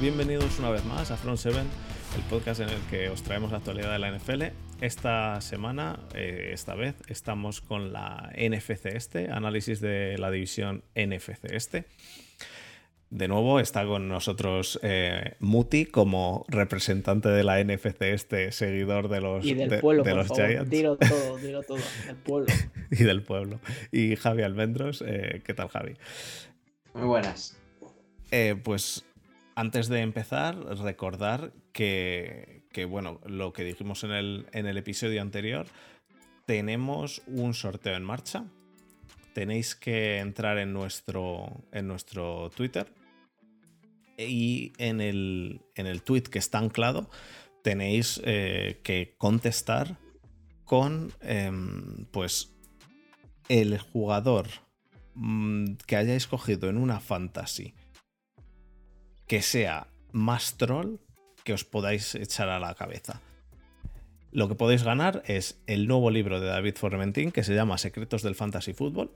bienvenidos una vez más a Front 7, el podcast en el que os traemos la actualidad de la NFL. Esta semana, eh, esta vez, estamos con la NFC Este, análisis de la división NFC Este. De nuevo está con nosotros eh, Muti como representante de la NFC este, seguidor de los, y del de- pueblo, de por los favor. Giants Dilo todo, dilo todo. El pueblo. y del pueblo. Y Javi Almendros, eh, ¿qué tal Javi? Muy buenas. Eh, pues antes de empezar, recordar que, bueno, lo que dijimos en el, en el episodio anterior, tenemos un sorteo en marcha. Tenéis que entrar en nuestro, en nuestro Twitter y en el, en el tweet que está anclado tenéis eh, que contestar con em, pues el jugador mm, que hayáis cogido en una fantasy que sea más troll que os podáis echar a la cabeza. Lo que podéis ganar es el nuevo libro de David Formentín que se llama Secretos del Fantasy Football.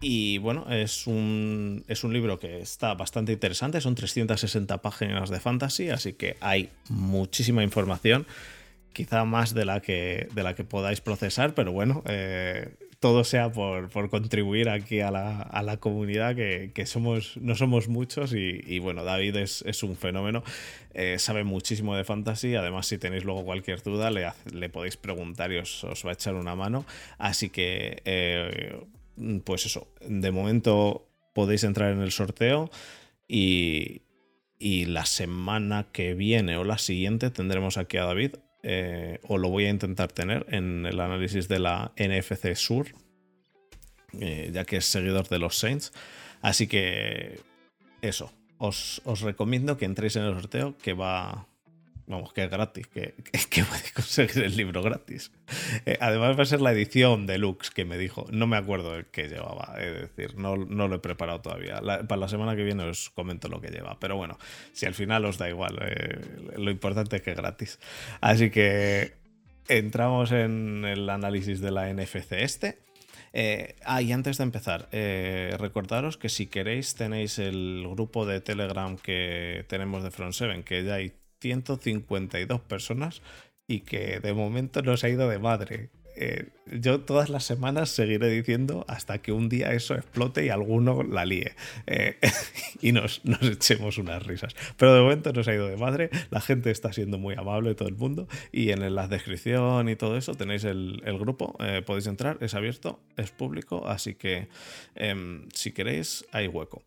Y bueno, es un, es un libro que está bastante interesante, son 360 páginas de fantasy, así que hay muchísima información, quizá más de la que, de la que podáis procesar, pero bueno, eh, todo sea por, por contribuir aquí a la, a la comunidad, que, que somos, no somos muchos y, y bueno, David es, es un fenómeno, eh, sabe muchísimo de fantasy, además si tenéis luego cualquier duda le, le podéis preguntar y os, os va a echar una mano, así que eh, pues eso, de momento podéis entrar en el sorteo y, y la semana que viene o la siguiente tendremos aquí a David, eh, o lo voy a intentar tener en el análisis de la NFC Sur, eh, ya que es seguidor de los Saints. Así que eso, os, os recomiendo que entréis en el sorteo que va... Vamos, que es gratis, que, que, podéis conseguir el libro gratis. Eh, además va a ser la edición deluxe que me dijo. No me acuerdo el que llevaba, es decir, no, no lo he preparado todavía. Para la semana que viene os comento lo que lleva. Pero bueno, si al final os da igual, eh, lo importante es que es gratis. Así que entramos en el análisis de la NFC este. Eh, ah, y antes de empezar, eh, recordaros que si queréis tenéis el grupo de Telegram que tenemos de Front 7, que ya hay 152 personas y que de momento nos ha ido de madre. Eh, yo todas las semanas seguiré diciendo hasta que un día eso explote y alguno la líe eh, y nos, nos echemos unas risas. Pero de momento nos ha ido de madre, la gente está siendo muy amable, todo el mundo, y en la descripción y todo eso tenéis el, el grupo, eh, podéis entrar, es abierto, es público, así que em, si queréis hay hueco.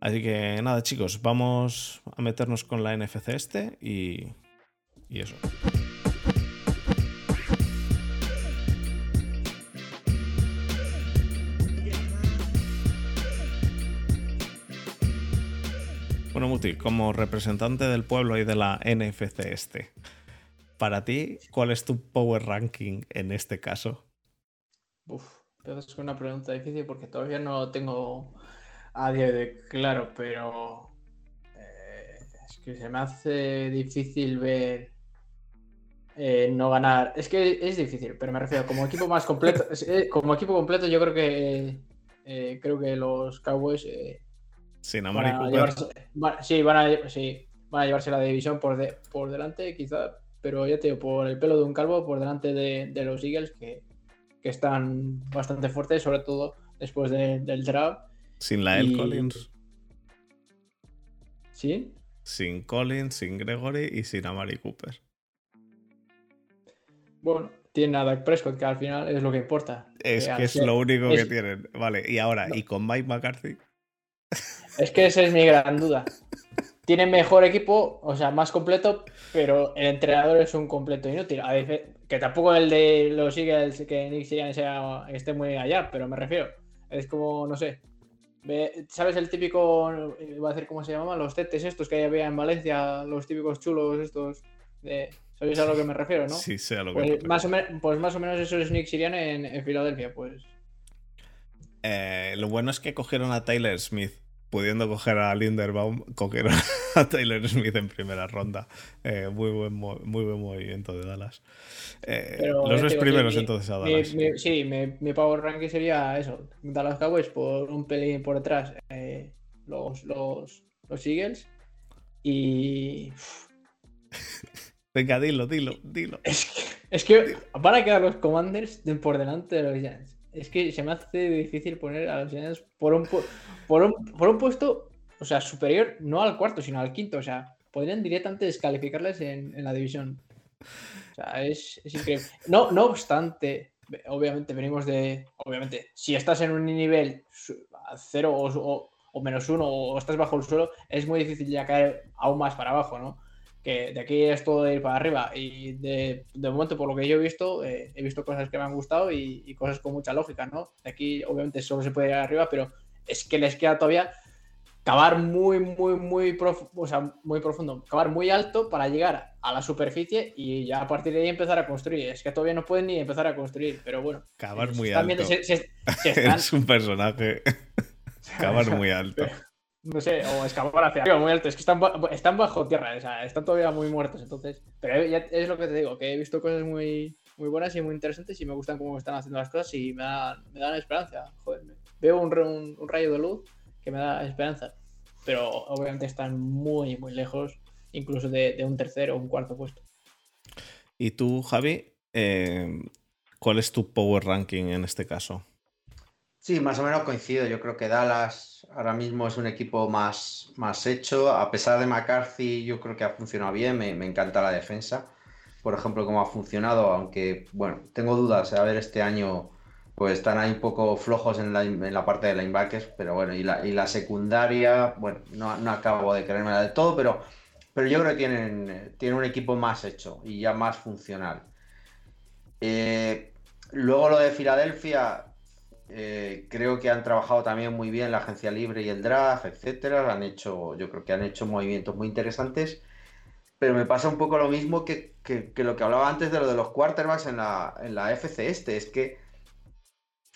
Así que nada chicos, vamos a meternos con la NFC este y, y eso. Bueno, Muti, como representante del pueblo y de la NFC este, para ti, ¿cuál es tu power ranking en este caso? Uf, es una pregunta difícil porque todavía no tengo a día de claro, pero eh, es que se me hace difícil ver eh, no ganar. Es que es difícil, pero me refiero como equipo más completo. eh, como equipo completo, yo creo que eh, creo que los Cowboys Sin van a llevarse, van- sí, van a, sí, van a llevarse la división por, de- por delante, quizá, pero ya te digo, por el pelo de un calvo, por delante de, de los Eagles, que, que están bastante fuertes, sobre todo después de- del draft. Sin Lael y- Collins. ¿Sí? Sin Collins, sin Gregory y sin Amari Cooper. Bueno, tienen a Dak Prescott, que al final es lo que importa. Es al que es ser- lo único es- que tienen. Vale, y ahora, No. ¿y con Mike McCarthy? Es que esa es mi gran duda. Tienen mejor equipo, o sea, más completo, pero el entrenador es un completo inútil. A veces, que tampoco el de los Eagles, que Nick Sirianni sea, esté muy allá, pero me refiero. Es como, no sé. ¿Sabes el típico, iba a decir cómo se llamaban? Los tetes estos que había en Valencia, los típicos chulos estos. De, ¿Sabéis a lo que me refiero, no? Sí, sé a lo que Pues te más, o menos, pues más o menos eso es Nick Sirianni en, en Filadelfia, pues. Eh, lo bueno es que cogieron a Tyler Smith. Pudiendo coger a Linderbaum, cogieron a Tyler Smith en primera ronda. Eh, muy, buen, muy buen movimiento de Dallas. Eh, Pero, los digo, primeros mi- entonces a Dallas. mi- sí, mi, power ranking sería eso. Dallas Cowboys por un pelín por detrás. eh, los, los los Eagles. Y. Venga, dilo, dilo, dilo. Es que, es que van a quedar los Commanders de- por delante de los Giants. Es que se me hace difícil poner a los Giants por un, por un, por un puesto, o sea, superior no al cuarto, sino al quinto. O sea, podrían directamente descalificarles en, la división. O sea, es, increíble. No, no obstante, obviamente venimos de. Obviamente, si estás en un nivel cero o- o menos uno o estás bajo el suelo, es muy difícil ya caer aún más para abajo, ¿no? Que de aquí es todo de ir para arriba. Y de, de momento, por lo que yo he visto, eh, he visto cosas que me han gustado y, y cosas con mucha lógica, ¿no? De aquí, obviamente, solo se puede ir arriba, pero es que les queda todavía cavar muy, muy, muy, prof- o sea, muy profundo, cavar muy alto para llegar a la superficie y ya a partir de ahí empezar a construir. Es que todavía no pueden ni empezar a construir, pero bueno. Cavar eh, muy alto. se- se- se están- Es un personaje. Cavar muy alto. No sé, o excavar hacia arriba muy alto. Es que están, están bajo tierra, o sea, están todavía muy muertos. Entonces, pero ya es lo que te digo, que he visto cosas muy, muy buenas y muy interesantes y me gustan cómo están haciendo las cosas y me dan, me dan esperanza. Joder, veo un, un- un rayo de luz que me da esperanza. Pero obviamente están muy, muy lejos, incluso de, de un tercer o un cuarto puesto. Y tú, Javi, eh, ¿cuál es tu power ranking en este caso? Sí, más o menos coincido. Yo creo que Dallas ahora mismo es un equipo más, más hecho. A pesar de McCarthy, yo creo que ha funcionado bien. Me, encanta la defensa. Por ejemplo, cómo ha funcionado, aunque, bueno, tengo dudas. A ver, este año, pues están ahí un poco flojos en la, en la parte de linebackers, pero bueno, y la, y la secundaria, bueno, no, no acabo de creérmela del todo, pero, pero yo creo que tienen, tienen un equipo más hecho y ya más funcional. Eh, luego lo de Filadelfia, eh, creo que han trabajado también muy bien la agencia libre y el draft, etcétera. Han hecho, yo creo que han hecho movimientos muy interesantes. Pero me pasa un poco lo mismo que, que- que lo que hablaba antes de lo de los quarterbacks en la, en la FC este. Es que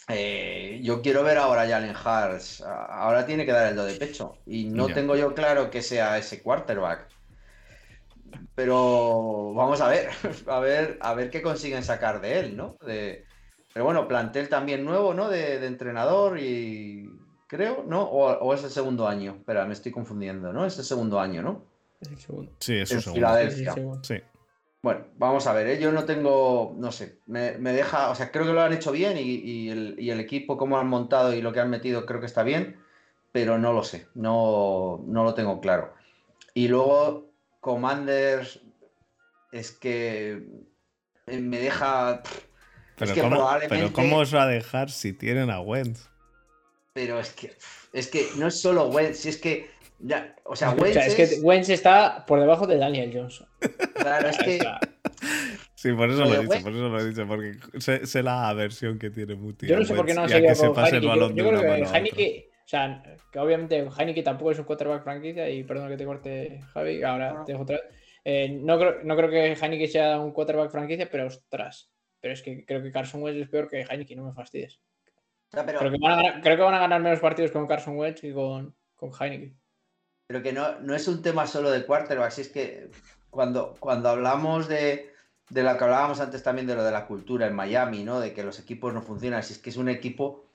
eh, yo quiero ver ahora a Jalen Hurts. Ahora tiene que dar el do de pecho. Y no tengo yo claro que sea ese quarterback. Pero vamos a ver, a ver, a ver qué consiguen sacar de él, ¿no? De, pero bueno, plantel también nuevo, ¿no? De, de entrenador y creo, ¿no? O, o es el segundo año. Espera, me estoy confundiendo, ¿no? Es el segundo año, ¿no? Es el segundo. Sí, eso En seguro. Filadelfia. Sí, segundo. Bueno, vamos a ver, ¿eh? yo no tengo, no sé, me, me deja, o sea, creo que lo han hecho bien y, y el, y el equipo, cómo han montado y lo que han metido, creo que está bien, pero no lo sé, no, no lo tengo claro. Y luego, Commanders, es que me deja, Pero, que ¿cómo, probablemente- pero ¿cómo os va a dejar si tienen a Wentz? pero es que, es que no es solo Wentz, si es que, ya, o sea, O Wentz sea, es que es- Wentz está por debajo de Daniel Johnson. claro, es que, Sí, por eso Lo he dicho, Wentz- por eso lo he dicho, porque sé, sé la aversión que tiene Muti. Yo no sé por qué no a que se con pase el. Yo, de una creo que. Heineken, o sea, que obviamente Heineken tampoco es un quarterback franquicia, y perdón que te corte, Javi, ahora No. te dejo otra vez. Eh, no, creo, no creo que Heineken sea un quarterback franquicia, pero ostras. Pero es que creo que Carson Wentz es peor que Heineken, no me fastidies. pero- Creo que van a ganar, creo que van a ganar menos partidos con Carson Wentz que con, con Heineken. Pero que no, no es un tema solo de quarterback, si es que cuando, cuando hablamos de, de lo que hablábamos antes también de lo de la cultura en Miami, ¿no? De que los equipos no funcionan, si es que es un equipo,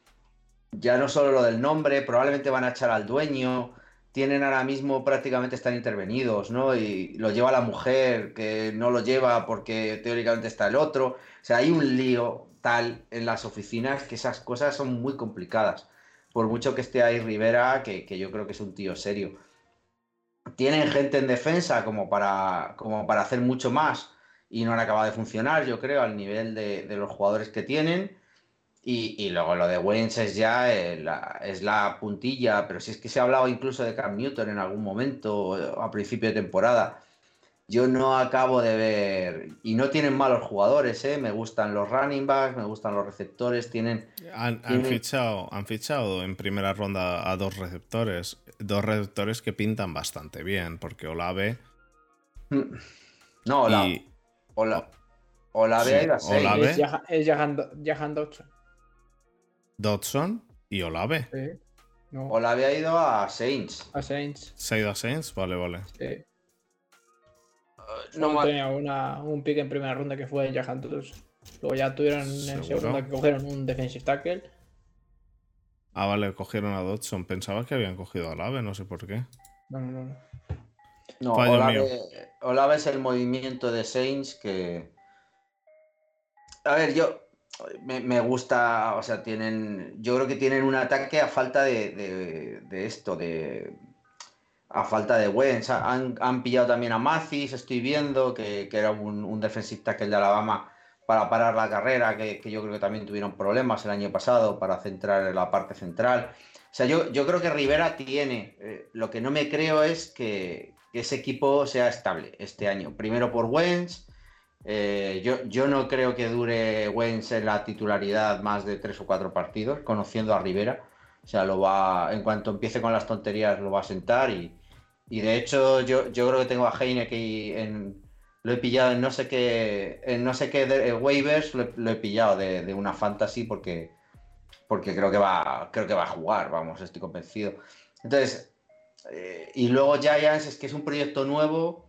ya no solo lo del nombre, probablemente van a echar al dueño, tienen ahora mismo prácticamente están intervenidos, ¿no? Y lo lleva la mujer, que no lo lleva porque teóricamente está el otro. O sea, hay un lío tal en las oficinas que esas cosas son muy complicadas. Por mucho que esté ahí Rivera, que, que yo creo que es un tío serio tienen gente en defensa como para, como para hacer mucho más y no han acabado de funcionar, yo creo, al nivel de, de los jugadores que tienen. Y, y luego lo de Wentz es ya eh, la, es la puntilla, pero si es que se ha hablado incluso de Cam Newton en algún momento eh, a principio de temporada. Yo no acabo de ver, y no tienen malos jugadores, ¿eh? me gustan los running backs, me gustan los receptores, tienen Han, fichado, han fichado en primera ronda a dos receptores. Dos receptores que pintan bastante bien, porque Olave No, Ola, y. Ola, Olave Sí, ha ido a seis. Olave. Es Jahan Dodson. Dodson y Olave. Sí. No, Olave ha ido a Saints. a Saints. ¿Se ha ido a Saints? Vale, vale. Sí. No Solo me- tenía una, un pick en primera ronda que fue Jahan Dodson. Luego ya tuvieron en segunda que cogieron un defensive tackle. Ah, vale, cogieron a Dodson. Pensaba que habían cogido a Olave, no sé por qué. No, no, no. No, Fallo Olave, mío. Olave es el movimiento de Saints que. A ver, yo. Me, gusta, o sea, tienen. Yo creo que tienen un ataque a falta de, de- esto, de. A falta de Wentz. Han, han pillado también a Mathis, estoy viendo, que, que era un, un defensive tackle de Alabama para parar la carrera, que, que yo creo que también tuvieron problemas el año pasado para centrar en la parte central. O sea, yo, yo creo que Rivera tiene. eh, lo que no me creo es que, que ese equipo sea estable este año. Primero por Wentz. Eh, yo, yo no creo que dure Wentz en la titularidad más de tres o cuatro partidos, conociendo a Rivera. O sea, lo va, en cuanto empiece con las tonterías, lo va a sentar. Y, y de hecho, yo, yo creo que tengo a Heineke en. Lo he pillado en no sé qué. En no sé qué de- eh, waivers, lo, he- pillado de, de una fantasy porque porque creo que va, creo que va a jugar, vamos, estoy convencido. Entonces, eh, y luego Giants es que es un proyecto nuevo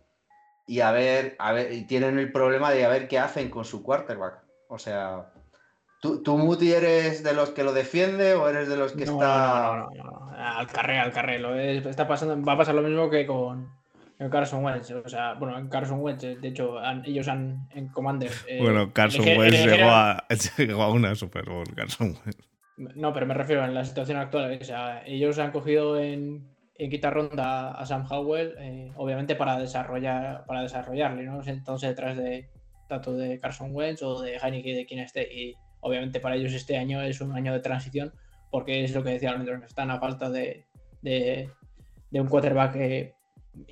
y a ver, a ver, y tienen el problema de a ver qué hacen con su quarterback. O sea, ¿tú, tú Muti eres de los que lo defiende o eres de los que no, está... no, no, no, no, Al carré, al carré. Lo es- está pasando, va a pasar lo mismo que con Carson Wentz. O sea, bueno, en Carson Wentz, de hecho, han- ellos han en Commander. eh, Bueno, Carson Wentz llegó a, llegó a una Super Bowl. Carson Wentz. No, pero me refiero en la situación actual. O sea, ellos han cogido en, en quinta ronda a Sam Howell, eh, obviamente para desarrollar, para desarrollarle, ¿no? Entonces detrás de tanto de Carson Wentz o de Heineke, de quien esté. Y obviamente para ellos este año es un año de transición, porque es lo que decía Almendros, están a falta de, de, un quarterback. eh,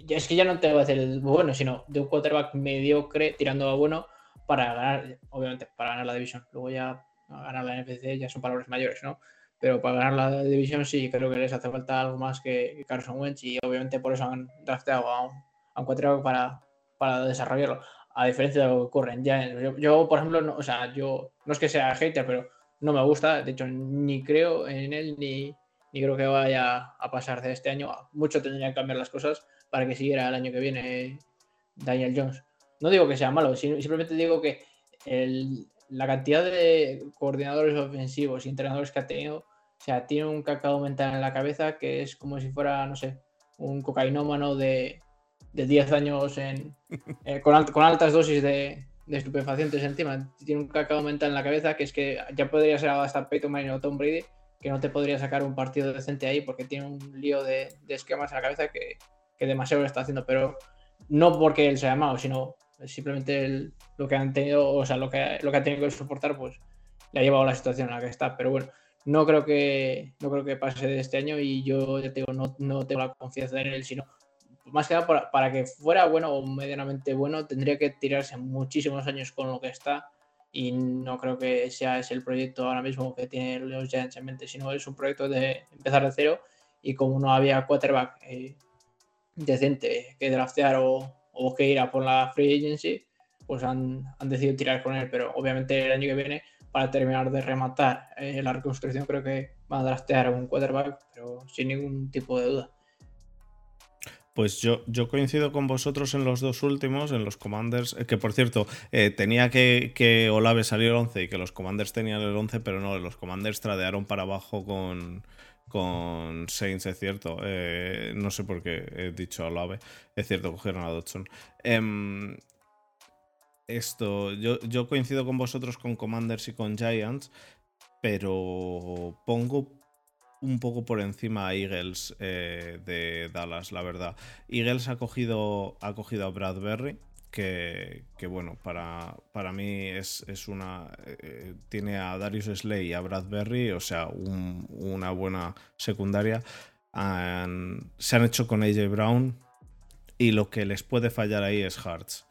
ya es que ya no te voy a decir el bueno, sino de un quarterback mediocre tirando a bueno para ganar, obviamente, para ganar la división. Luego ya ganar la NFC ya son palabras mayores, ¿no? Pero para ganar la división sí creo que les hace falta algo más que Carson Wentz y obviamente por eso han drafteado a un, a un para, para desarrollarlo. A diferencia de lo que ocurre en Giants. Yo, yo, por ejemplo, no, o sea, yo no es que sea hater, pero no me gusta. De hecho, ni creo en él ni, ni creo que vaya a pasar de este año. Mucho tendrían que cambiar las cosas para que siguiera el año que viene Daniel Jones. No digo que sea malo, sim- simplemente digo que el- la cantidad de coordinadores ofensivos y entrenadores que ha tenido, o sea, tiene un cacao mental en la cabeza que es como si fuera, no sé, un cocainómano de, de 10 años en, eh, con, alt- con altas dosis de, de estupefacientes encima. Tiene un cacao mental en la cabeza que es que ya podría ser hasta Peyton Manning o Tom Brady, que no te podría sacar un partido decente ahí porque tiene un lío de, de esquemas en la cabeza que, que demasiado lo está haciendo, pero no porque él sea malo, sino simplemente el- lo que han tenido, o sea, lo que, lo que han tenido que soportar, pues le ha llevado a la situación en la que está. Pero bueno, no creo que, no creo que pase de este año y yo ya te no, no tengo la confianza en él, sino más que nada para, para que fuera bueno o medianamente bueno, tendría que tirarse muchísimos años con lo que está. Y no creo que sea ese el proyecto ahora mismo que tiene los Giants en mente, sino es un proyecto de empezar de cero. Y como no había quarterback eh, decente que draftear o, o que ir a por la free agency, pues han, han decidido tirar con él. Pero obviamente el año que viene, para terminar de rematar eh, la reconstrucción, creo que van a draftear a un quarterback, pero sin ningún tipo de duda. Pues yo, yo coincido con vosotros en los dos últimos, en los Commanders, eh, que por cierto, eh, tenía que, Olave salió el 11 y que los Commanders tenían el 11, pero no, los Commanders tradearon para abajo con, con Saints, es cierto. Eh, no sé por qué he dicho Olave, es cierto, cogieron a Dodson. Esto, yo, yo coincido con vosotros con Commanders y con Giants, pero pongo un poco por encima a Eagles eh, de Dallas, la verdad. Eagles ha cogido, ha cogido a Bradbury, que, que bueno, para, para mí es, es una. eh, tiene a Darius Slay y a Bradbury, o sea, un- una buena secundaria. Se han hecho con AJ Brown y lo que les puede fallar ahí es Hearts.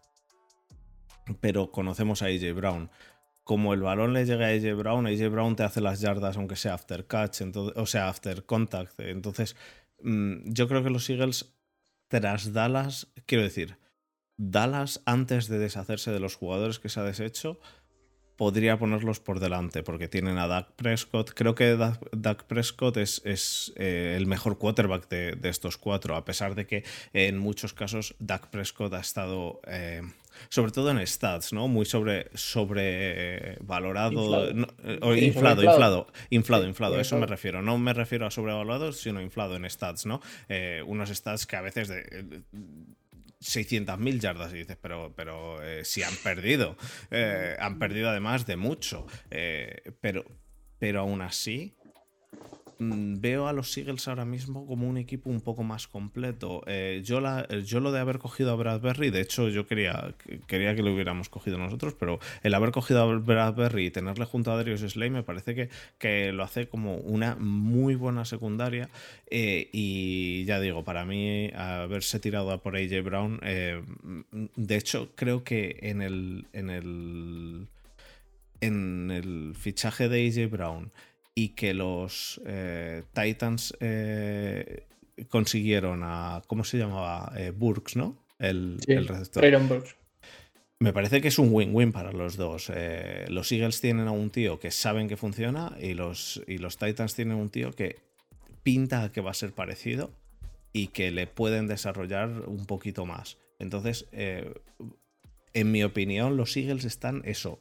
Pero conocemos a AJ Brown como el balón le llega a AJ Brown, AJ Brown te hace las yardas aunque sea after catch, entonces, o sea, after contact. Entonces, mm, yo creo que los Eagles tras Dallas, quiero decir, Dallas antes de deshacerse de los jugadores que se ha deshecho, podría ponerlos por delante porque tienen a Dak Prescott. Creo que Dak, Prescott es, es eh, el mejor quarterback de, estos cuatro, a pesar de que en muchos casos Dak Prescott ha estado, eh, sobre todo en stats, ¿no? Muy sobre, sobrevalorado, inflado. inflado, inflado, inflado, inflado, eso me refiero. No me refiero a sobrevalorado, sino inflado en stats, ¿no? Eh, unos stats que a veces de 600.000 yardas y dices, pero, pero eh, si han perdido, eh, han perdido además de mucho, eh, pero, pero aún así veo a los Eagles ahora mismo como un equipo un poco más completo. Eh, yo, la, yo lo de haber cogido a Bradbury, de hecho yo quería, quería que lo hubiéramos cogido nosotros, pero el haber cogido a Bradbury y tenerle junto a Darius Slay me parece que, que lo hace como una muy buena secundaria. Eh, y ya digo, para mí haberse tirado a por AJ Brown, eh, de hecho creo que en el, en el, en el fichaje de AJ Brown, y que los eh, Titans eh, consiguieron a. ¿Cómo se llamaba? Eh, Burks, ¿no? El, el receptor. Me parece que es un win-win para los dos. los Eagles tienen a un tío que saben que funciona y los, y los Titans tienen un tío que pinta que va a ser parecido y que le pueden desarrollar un poquito más. Entonces, en mi opinión, los Eagles están eso,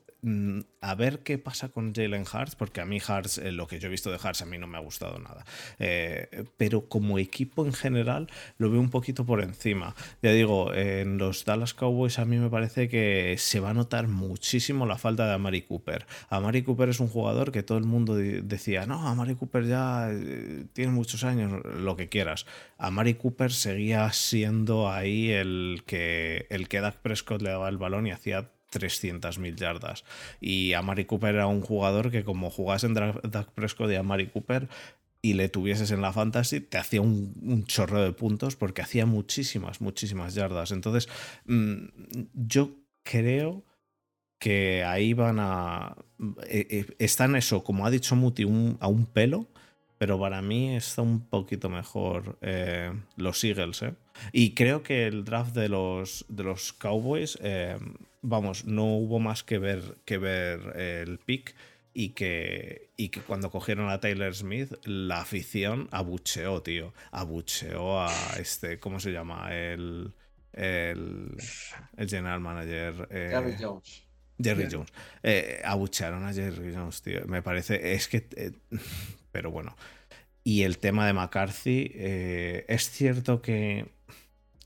a ver qué pasa con Jalen Hartz, porque a mí Hartz, eh, lo que yo he visto de Hartz, a mí no me ha gustado nada. Eh, pero como equipo en general, lo veo un poquito por encima. Ya digo, en los Dallas Cowboys a mí me parece que se va a notar muchísimo la falta de Amari Cooper. Amari Cooper es un jugador que todo el mundo decía, no, Amari Cooper ya eh, tiene muchos años, lo que quieras. Amari Cooper seguía siendo ahí el que, el que Dak Prescott le daba el balón y hacía 300.000 yardas. Y Amari Cooper era un jugador que como jugás en Dak Prescott de Amari Cooper y le tuvieses en la fantasy, te hacía un, chorro de puntos porque hacía muchísimas, muchísimas yardas. Entonces, mm, yo creo que ahí van a... Eh, eh, están eso, como ha dicho Muti, a un pelo pero para mí está un poquito mejor eh, los Eagles. ¿eh? Y creo que el draft de los, de los Cowboys, eh, vamos, no hubo más que ver, que ver el pick y que, y que cuando cogieron a Taylor Smith, la afición abucheó, tío. Abucheó a este, ¿cómo se llama? El, el, el general manager. Jerry Jones. Jerry Jones. abuchearon a Jerry Jones, tío. Me parece, es que pero bueno. Y el tema de McCarthy, eh, es cierto que.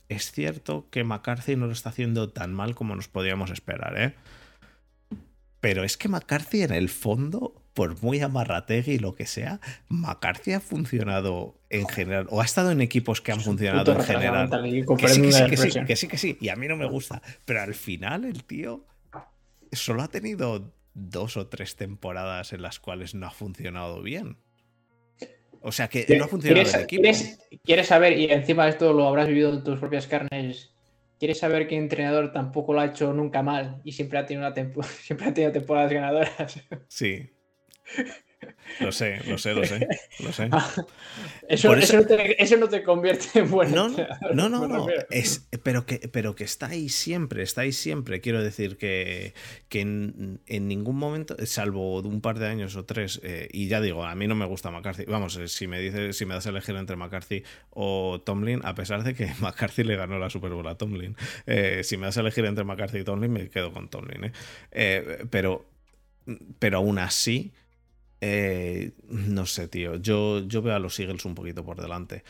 Es cierto que McCarthy no lo está haciendo tan mal como nos podíamos esperar, ¿eh? Pero es que McCarthy en el fondo, por muy amarrategui y lo que sea, McCarthy ha funcionado en general, o ha estado en equipos que han funcionado en general. Que sí que sí, que sí, que sí, y a mí no me gusta. Pero al final el tío solo ha tenido dos o tres temporadas en las cuales no ha funcionado bien. O sea que no ha funcionado el equipo. ¿quieres, saber, y encima de esto lo habrás vivido en tus propias carnes, ¿quieres saber que entrenador tampoco lo ha hecho nunca mal y siempre ha tenido, una siempre ha tenido temporadas ganadoras? Sí. Lo sé, lo sé, lo sé. Lo sé. Ah, eso, no te, convierte en bueno. No, no, no. Es, pero, que, pero que está ahí siempre, está ahí siempre. Quiero decir que, que en, ningún momento, salvo de un par de años o tres, eh, y ya digo, a mí no me gusta McCarthy. Vamos, eh, si me dices, si me das a elegir entre McCarthy o Tomlin, a pesar de que McCarthy le ganó la Super Bowl a Tomlin, eh, si me das a elegir entre McCarthy y Tomlin, me quedo con Tomlin. pero, pero aún así eh, no sé, tío. Yo, yo veo a los Eagles un poquito por delante.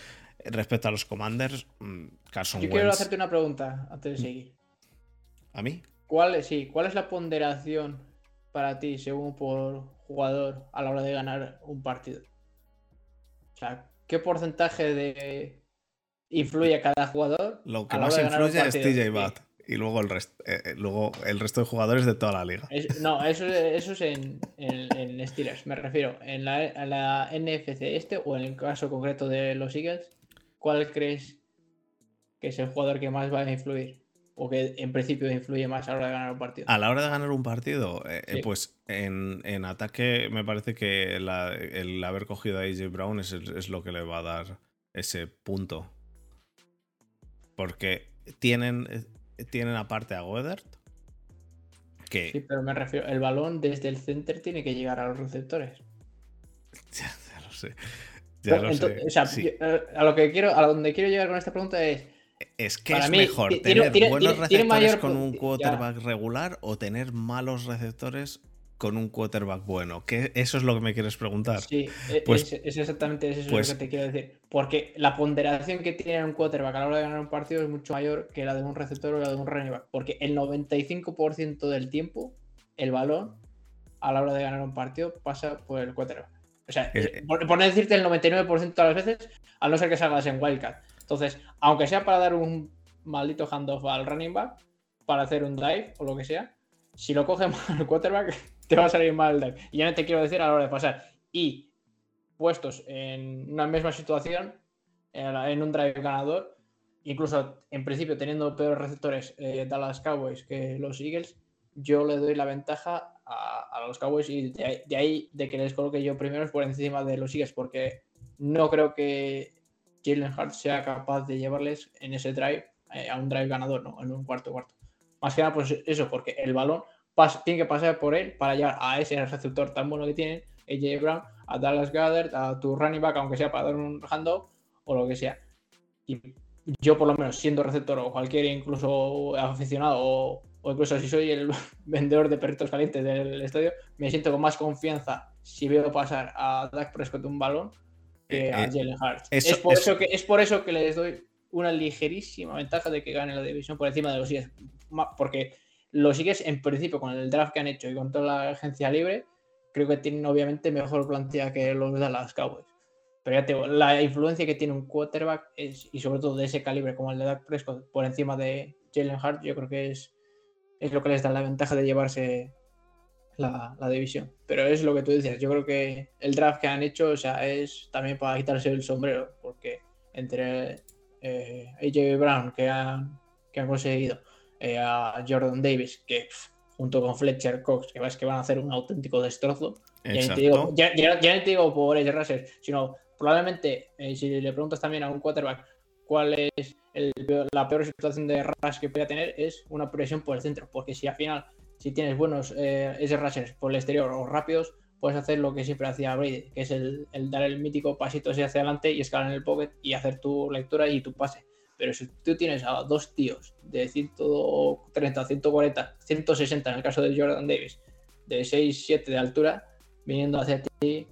Respecto a los Commanders, mm, Carson Yo quiero hacerte una pregunta antes de seguir. ¿A mí? ¿Cuál, sí, ¿Cuál es la ponderación para ti, según por jugador, a la hora de ganar un partido? O sea, ¿qué porcentaje de influye a cada jugador? Lo que más influye es TJ Watt y luego el, resto, eh, eh, luego el resto de jugadores de toda la liga. no, eso, eso es en, en, Steelers, me refiero. En la, la, NFC este o en el caso concreto de los Eagles, ¿cuál crees que es el jugador que más va a influir? O que en principio influye más a la hora de ganar un partido. A la hora de ganar un partido, eh, pues en, ataque me parece que el haber cogido a AJ Brown es, es lo que le va a dar ese punto. Porque tienen tienen aparte a Wedert, Que... Sí, pero me refiero, el balón desde el center tiene que llegar a los receptores. Ya, ya lo sé. Ya Pero lo sé. o sea, sí. yo, eh, a lo que quiero, a donde quiero llegar con esta pregunta es, Es que es mí, mejor tener buenos receptores mayor con un ya. quarterback regular o tener malos receptores con un quarterback bueno. ¿Qué, eso es lo que me quieres preguntar. sí, e- Pues- es, es exactamente eso pues- lo que te quiero decir. Porque la ponderación que tiene un quarterback a la hora de ganar un partido es mucho mayor que la de un receptor o la de un running back. Porque el 95% del tiempo, el balón, a la hora de ganar un partido, pasa por el quarterback. O sea, Es- eh, por, por no decirte el 99% de las veces, a no ser que salgas en Wildcat. Entonces, aunque sea para dar un maldito handoff al running back, para hacer un dive o lo que sea, si lo coge mal el quarterback, te va a salir mal el dive. Y ya no te quiero decir a la hora de pasar. Y puestos en una misma situación, en, un drive ganador, incluso en principio teniendo peores receptores eh, Dallas Cowboys que los Eagles, yo le doy la ventaja a, los Cowboys y de ahí de que les coloque yo primeros por encima de los Eagles, porque no creo que Jalen Hart sea capaz de llevarles en ese drive eh, a un drive ganador, no, en un cuarto cuarto. Más que nada, pues eso, porque el balón pas- tiene que pasar por él para llegar a ese receptor tan bueno que tienen, AJ Brown, a Dallas Goddard, a tu running back, aunque sea para dar un handoff o lo que sea. Y yo, por lo menos, siendo receptor o cualquier incluso aficionado o, o incluso si soy el vendedor de perritos calientes del estadio, me siento con más confianza si veo pasar a Dak Prescott un balón que a Eh, eh, Jalen Hurts. eso- es, por eso- eso que, es por eso que les doy una ligerísima ventaja de que gane la división por encima de los Eagles. Ma- Porque los Eagles, en principio, con el draft que han hecho y con toda la agencia libre, creo que tienen obviamente mejor plantilla que los Dallas Cowboys. Pero ya te digo, la influencia que tiene un quarterback es, y sobre todo de ese calibre como el de Dak Prescott por encima de Jalen Hart, yo creo que es, es lo que les da la ventaja de llevarse la, la división. Pero es lo que tú dices, yo creo que el draft que han hecho, o sea, es también para quitarse el sombrero, porque entre eh, AJ Brown que han, que han conseguido, eh, a Jordan Davis, que pff, junto con Fletcher Cox, que ves que van a hacer un auténtico destrozo, ya ni, te digo, Exacto. ya, ya- ya ni te digo por Edge Russell, sino probablemente eh, si le preguntas también a un quarterback cuál es el la peor situación de rush que pueda tener, es una presión por el centro. Porque si al final, si tienes buenos eh, edge rushers por el exterior o rápidos, puedes hacer lo que siempre hacía Brady, que es el, el dar el mítico pasito así hacia adelante y escalar en el pocket y hacer tu lectura y tu pase. Pero si tú tienes a dos tíos de 130, 140, 160 en el caso de Jordan Davis, de 6, 7 de altura, viniendo hacia ti,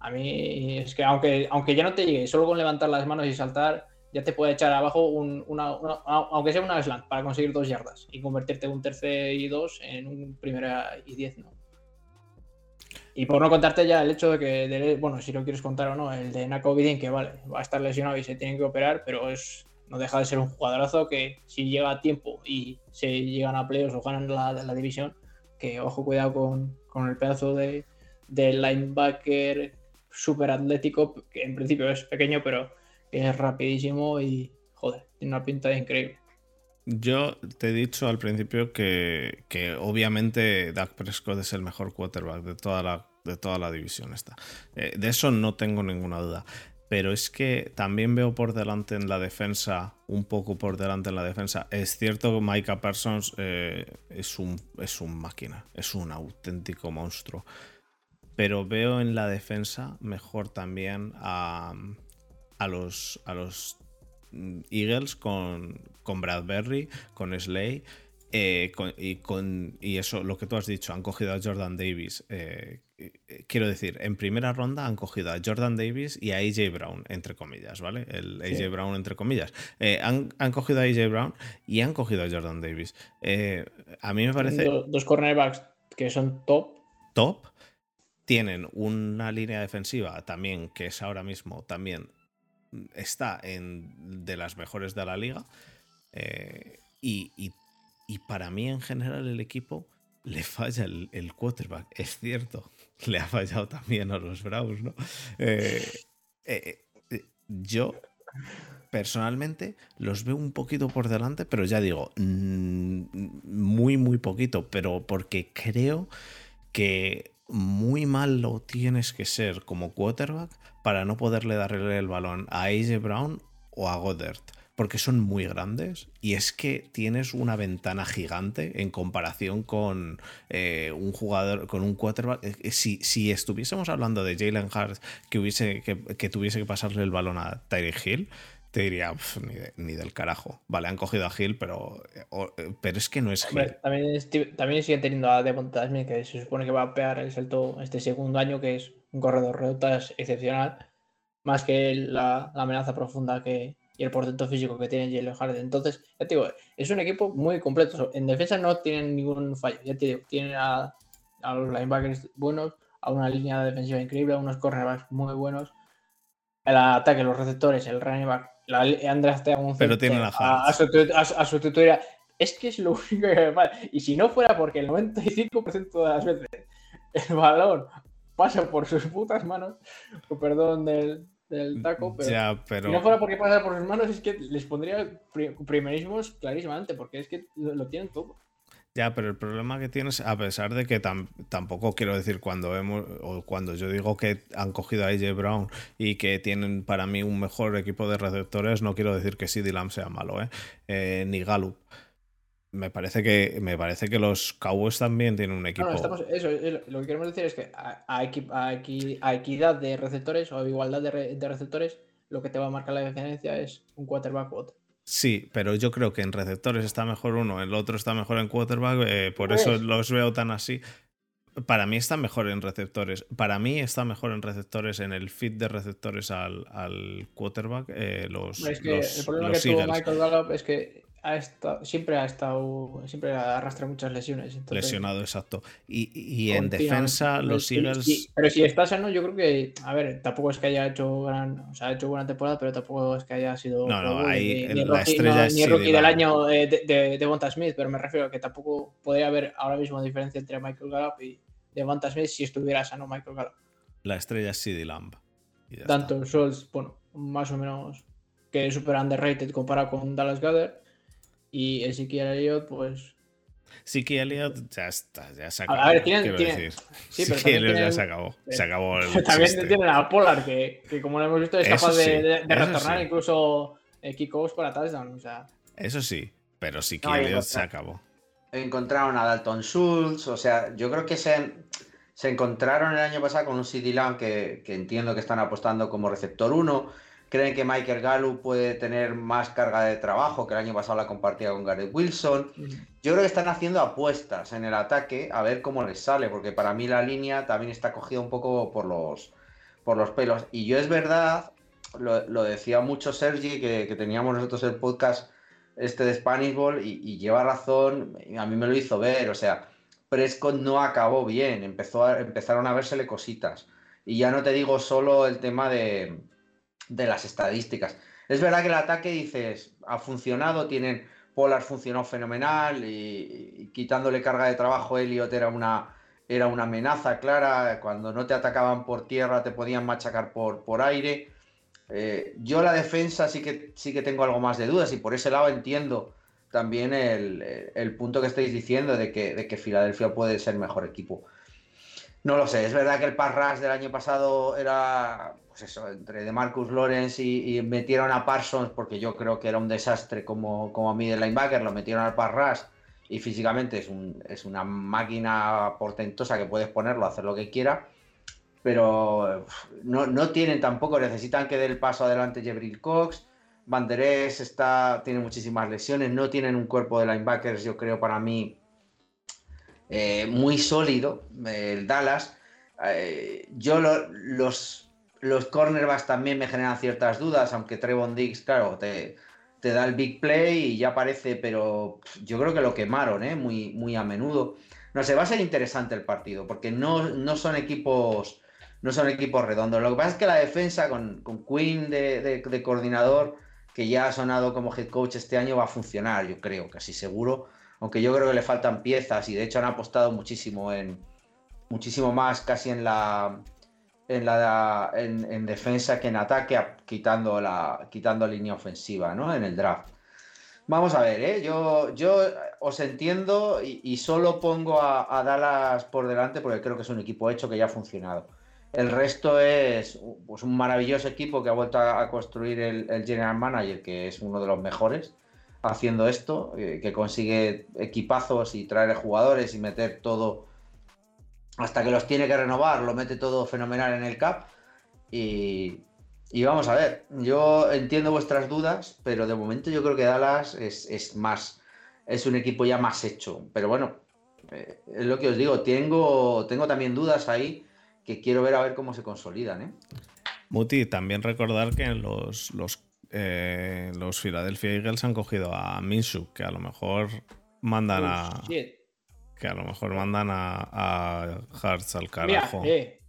a mí es que aunque, aunque ya no te llegue, solo con levantar las manos y saltar, ya te puede echar abajo un- una, una- aunque sea una slant para conseguir dos yardas y convertirte un tercer y dos en un primera y diez, ¿no? Y por no contarte ya el hecho de que, de- bueno, si lo quieres contar o no, el de Nako Vidin, que vale, va a estar lesionado y se tiene que operar, pero es no deja de ser un jugadorazo que si llega a tiempo y se llegan a playoffs o ganan la, la división, que ojo cuidado con, con el pedazo de, de linebacker súper atlético, que en principio es pequeño, pero es rapidísimo y, joder, tiene una pinta increíble. Yo te he dicho al principio que, que obviamente Dak Prescott es el mejor quarterback de toda la, de toda la división. Eh, de eso no tengo ninguna duda. Pero es que también veo por delante en la defensa, un poco por delante en la defensa. Es cierto que Micah Parsons eh, es, un, es un máquina, es un auténtico monstruo. Pero veo en la defensa mejor también a, a los, a los Eagles con, con Bradbury, con Slay. eh, con- y, con, y eso, lo que tú has dicho, han cogido a Jordan Davis. eh, eh, quiero decir, en primera ronda han cogido a Jordan Davis y a AJ Brown, entre comillas, ¿vale? El AJ Sí. Brown, entre comillas. Eh, han, han cogido a AJ Brown y han cogido a Jordan Davis. A mí me parece Do- dos cornerbacks que son top. top. Tienen una línea defensiva también que es ahora mismo también está en de las mejores de la liga. Eh, y, para mí en general el equipo le falla el, el quarterback. Es cierto, le ha fallado también a los Browns, ¿no? Eh, eh, yo personalmente los veo un poquito por delante, pero ya digo, mm, muy, muy poquito, pero porque creo que muy mal lo tienes que ser como quarterback para no poderle darle el balón a AJ Brown o a Goddard. porque son muy grandes y es que tienes una ventana gigante en comparación con eh, un jugador, con un quarterback. Eh, si, si estuviésemos hablando de Jalen Hart que, hubiese, que, tuviese que pasarle el balón a Tyreek Hill, te diría, ni, del carajo. Vale, han cogido a Hill, pero, eh, pero es que no es Hill. también, también siguen teniendo a Devon Tasmin, que se supone que va a pegar el salto este segundo año, que es un corredor de rutas excepcional, más que la amenaza profunda que, y el portento físico que tiene Jalen Harden. Entonces, ya te digo, es un equipo muy completo. En defensa no tienen ningún fallo. Ya te digo, tienen a, los linebackers buenos, a una línea defensiva increíble, a unos cornerbacks muy buenos. El ataque, los receptores, el running back, la, Andrés Pero tienen a, a, a, su tutoría. Es que es lo único que me falta. Y si no fuera porque el 95% de las veces el balón pasa por sus putas manos, perdón del, del taco, pero, si no fuera porque pasa por sus manos, es que les pondría primerísimos clarísimamente, porque es que lo, tienen todo. Ya, pero el problema que tienes, a pesar de que tampoco quiero decir cuando hemos, o cuando yo digo que han cogido a AJ Brown y que tienen para mí un mejor equipo de receptores, no quiero decir que CD Lamb sea malo, ¿eh? eh ni Gallup me parece que me parece que los Cowboys también tienen un equipo. eso, lo que queremos decir es que a, equidad de receptores o igualdad de, receptores, lo que te va a marcar la diferencia es un quarterback u otro. Sí, pero yo creo que en receptores está mejor uno, el otro está mejor en quarterback, eh, por eso pues los veo tan así. Para mí está mejor en receptores. Para mí está mejor en receptores, en el fit de receptores al, quarterback. Eh, los, es que el problema que tuvo Michael Gallup es que siempre ha estado, siempre arrastra muchas lesiones. Lesionado, exacto. Y, en defensa, los Eagles. pero si está sano, yo creo que, a ver, tampoco es que haya hecho gran, o sea, ha hecho buena temporada, pero tampoco es que haya sido. No, no, ahí ni, la estrella ni rookie del año de, de, de, Bonta Smith, pero me refiero a que tampoco podría haber ahora mismo diferencia entre Michael Gallup y de Bonta Smith si estuviera sano Michael Gallup. La estrella es CD Lamb. Tanto Scholz, bueno, más o menos que es super underrated comparado con Dallas Gather y Ezequiel Elliott, pues. Ezequiel Elliott ya está, ya se acabó. A ver, tienen. tienen sí, pero ya se acabó. Se acabó el También tienen a Pollard, que, que, como lo hemos visto, es capaz de, de, retornar incluso eh, kickoffs para touchdown. O sea. Eso sí, pero Ezequiel Elliott se acabó. Encontraron a Dalton Schultz, o sea, yo creo que se, se encontraron el año pasado con un CD Lamb que, que entiendo que están apostando como receptor 1 creen que Michael Gallup puede tener más carga de trabajo, que el año pasado la compartía con Gareth Wilson. Yo creo que están haciendo apuestas en el ataque a ver cómo les sale, porque para mí la línea también está cogida un poco por los, por los pelos. Y yo es verdad, lo, decía mucho Sergi, que, teníamos nosotros el podcast este de Spanish Ball, y, lleva razón, a mí me lo hizo ver, o sea, Prescott no acabó bien, empezó empezaron a versele cositas. Y ya no te digo solo el tema de de las estadísticas. Es verdad que el ataque, dices, ha funcionado, tienen Polar funcionó fenomenal y, quitándole carga de trabajo Elliot era una, era una amenaza clara, cuando no te atacaban por tierra te podían machacar por, por aire. Eh, yo la defensa sí que, sí que tengo algo más de dudas y por ese lado entiendo también el, punto que estáis diciendo de que, de que Filadelfia puede ser mejor equipo. No lo sé, es verdad que el Parras del año pasado era pues eso, entre de Marcus Lawrence y, metieron a Parsons, porque yo creo que era un desastre como, como a mí de linebacker, lo metieron al Parras y físicamente es, un, es una máquina portentosa que puedes ponerlo, hacer lo que quiera, pero no, no tienen tampoco, necesitan que dé el paso adelante Jebril Cox. Banderés está, tiene muchísimas lesiones, no tienen un cuerpo de linebackers, yo creo, para mí, eh, muy sólido, el Dallas. Eh, yo los los cornerbacks también me generan ciertas dudas, aunque Trevon Diggs, claro, te, da el big play y ya parece, pero yo creo que lo quemaron, ¿eh? Muy, muy a menudo. No sé, va a ser interesante el partido, porque no, no son equipos no son equipos redondos. Lo que pasa es que la defensa con, con Quinn de, coordinador, que ya ha sonado como head coach este año, va a funcionar, yo creo, casi seguro. Aunque yo creo que le faltan piezas y de hecho han apostado muchísimo en muchísimo más casi en la en, la, en, defensa que en ataque, quitando la quitando línea ofensiva, ¿no? En el draft. Vamos a ver, ¿eh? yo, yo os entiendo y, solo pongo a, Dallas por delante porque creo que es un equipo hecho que ya ha funcionado. El resto es pues, un maravilloso equipo que ha vuelto a, construir el, General Manager, que es uno de los mejores haciendo esto, eh, que consigue equipazos y traer jugadores y meter todo hasta que los tiene que renovar, lo mete todo fenomenal en el CAP. Y, vamos a ver, yo entiendo vuestras dudas, pero de momento yo creo que Dallas es, más, es un equipo ya más hecho. Pero bueno, eh, es lo que os digo, tengo, tengo también dudas ahí que quiero ver a ver cómo se consolidan. ¿eh? Muti, también recordar que los, los, eh, los Philadelphia Eagles han cogido a Minshew, que a lo mejor mandan a. Que a lo mejor mandan a, a Hearts al carajo. Eh,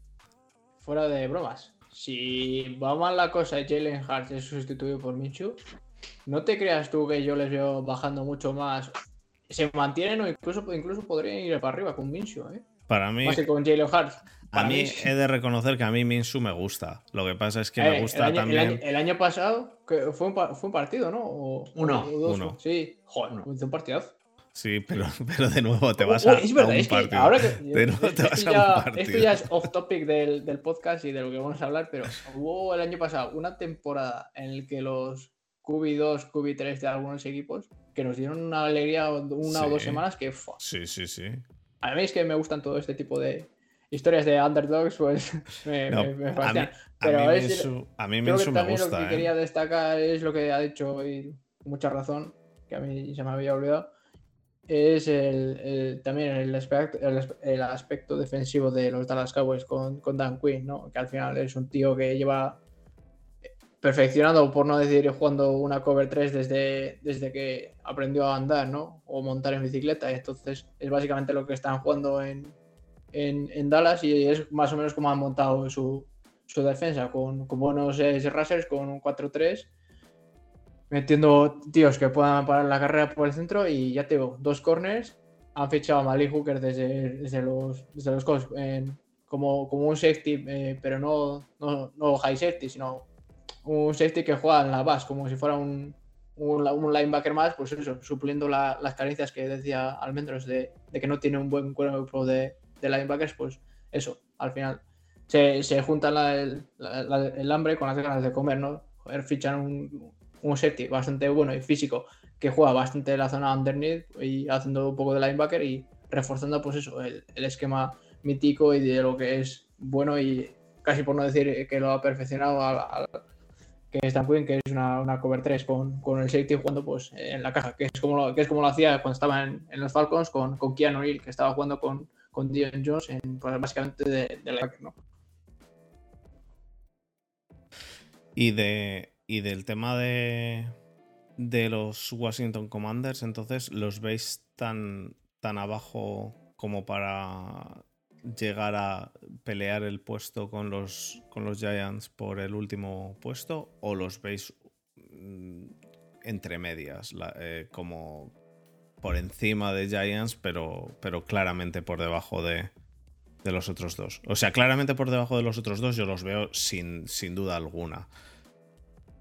fuera de bromas. Si va mal la cosa y Jalen Hurts es sustituido por Minshew, ¿no te creas tú que yo les veo bajando mucho más? Se mantienen o incluso, incluso podrían ir para arriba con Minshew, ¿eh? Para mí. Más que con Jalen Hurts. A mí, he de reconocer que a mí Minsu me gusta. Lo que pasa es que me eh, gusta también. El año, pasado fue, un, fue un partido, ¿no? uno. uno. Sí, joder, un partidazo. Sí, pero, pero de nuevo te vas a, es verdad, un partido. ahora que, de nuevo te vas ya, a un partido. Esto ya es off topic del, del, podcast y de lo que vamos a hablar, pero hubo el año pasado una temporada en la que los QB2, QB3 de algunos equipos que nos dieron una alegría una o dos semanas que. Sí, sí, sí. A mí es que me gustan todo este tipo de, historias de underdogs, pues me, me, fascinan. Pero a mí, es, a mí me gusta. Lo que ¿eh? quería destacar es lo que ha dicho y con mucha razón, que a mí se me había olvidado, es el, también el aspecto, el, aspecto defensivo de los Dallas Cowboys con, con Dan Quinn, ¿no? que al final es un tío que lleva perfeccionando, por no decir jugando una cover 3 desde, desde que aprendió a andar, ¿no? O montar en bicicleta. Entonces es básicamente lo que están jugando en, en, Dallas y es más o menos como han montado su, defensa, con, buenos eh, rushers, con un 4-3, metiendo tíos que puedan parar la carrera por el centro y ya tengo dos corners. Han fichado a Malik Hooker desde, los, desde los como, como un safety, eh, pero no, no, high safety, sino un safety que juega en la base, como si fuera un, un, linebacker más, pues eso, supliendo las carencias que decía Almendros de, de, que no tiene un buen cuerpo de, de linebackers, pues eso, al final se, se juntan el, hambre con las ganas de comer, ¿no? Joder, fichan un, un safety bastante bueno y físico que juega bastante la zona underneath y haciendo un poco de linebacker y reforzando, pues eso, el, esquema mítico y de lo que es bueno y casi por no decir que lo ha perfeccionado al, que muy bien, que es una, una cover 3 con, con, el safety jugando pues en la caja, que es como lo, que es como lo hacía cuando estaba en, los Falcons con, con Keanu Hill, que estaba jugando con, con Dion Jones en, pues, básicamente de, la ¿no? Y, de, y del tema de, de los Washington Commanders, entonces, ¿los veis tan, tan abajo como para llegar a pelear el puesto con los, con los Giants por el último puesto? ¿O los veis mm, entre medias, eh, como, por encima de Giants, pero, pero claramente por debajo de, de, los otros dos. O sea, claramente por debajo de los otros dos yo los veo sin, sin duda alguna.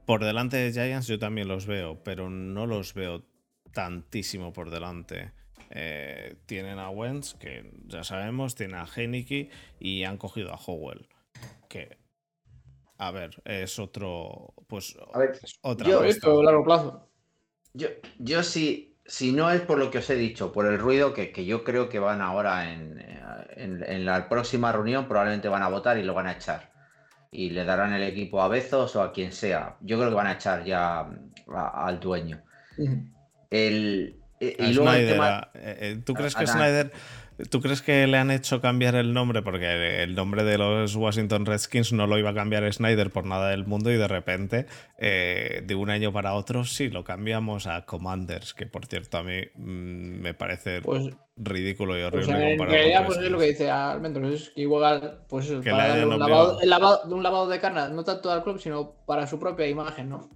Por delante de Giants yo también los veo, pero no los veo tantísimo por delante. Eh, tienen a Wentz, que ya sabemos, tienen a Heineke y han cogido a Howell, que a ver, es otro, pues, a ver, otra yo, esto a largo plazo. Yo, yo sí, si no es por lo que os he dicho, por el ruido que, yo creo que van ahora en, en, la próxima reunión, probablemente van a votar y lo van a echar. Y le darán el equipo a Bezos o a quien sea. Yo creo que van a echar ya al dueño. el, y luego el tema... Eh, eh, ¿Tú crees que Snyder ¿Tú crees que le han hecho cambiar el nombre? Porque el nombre de los Washington Redskins no lo iba a cambiar Snyder por nada del mundo y de repente, eh, de un año para otro, sí, lo cambiamos a Commanders, que por cierto a mí mm, me parece pues, ridículo y horrible. Pues en realidad, pues es lo que dice Almendros, es que igual, pues eso, para darle un lavado, un lavado de carne, no tanto al club, sino para su propia imagen, ¿no?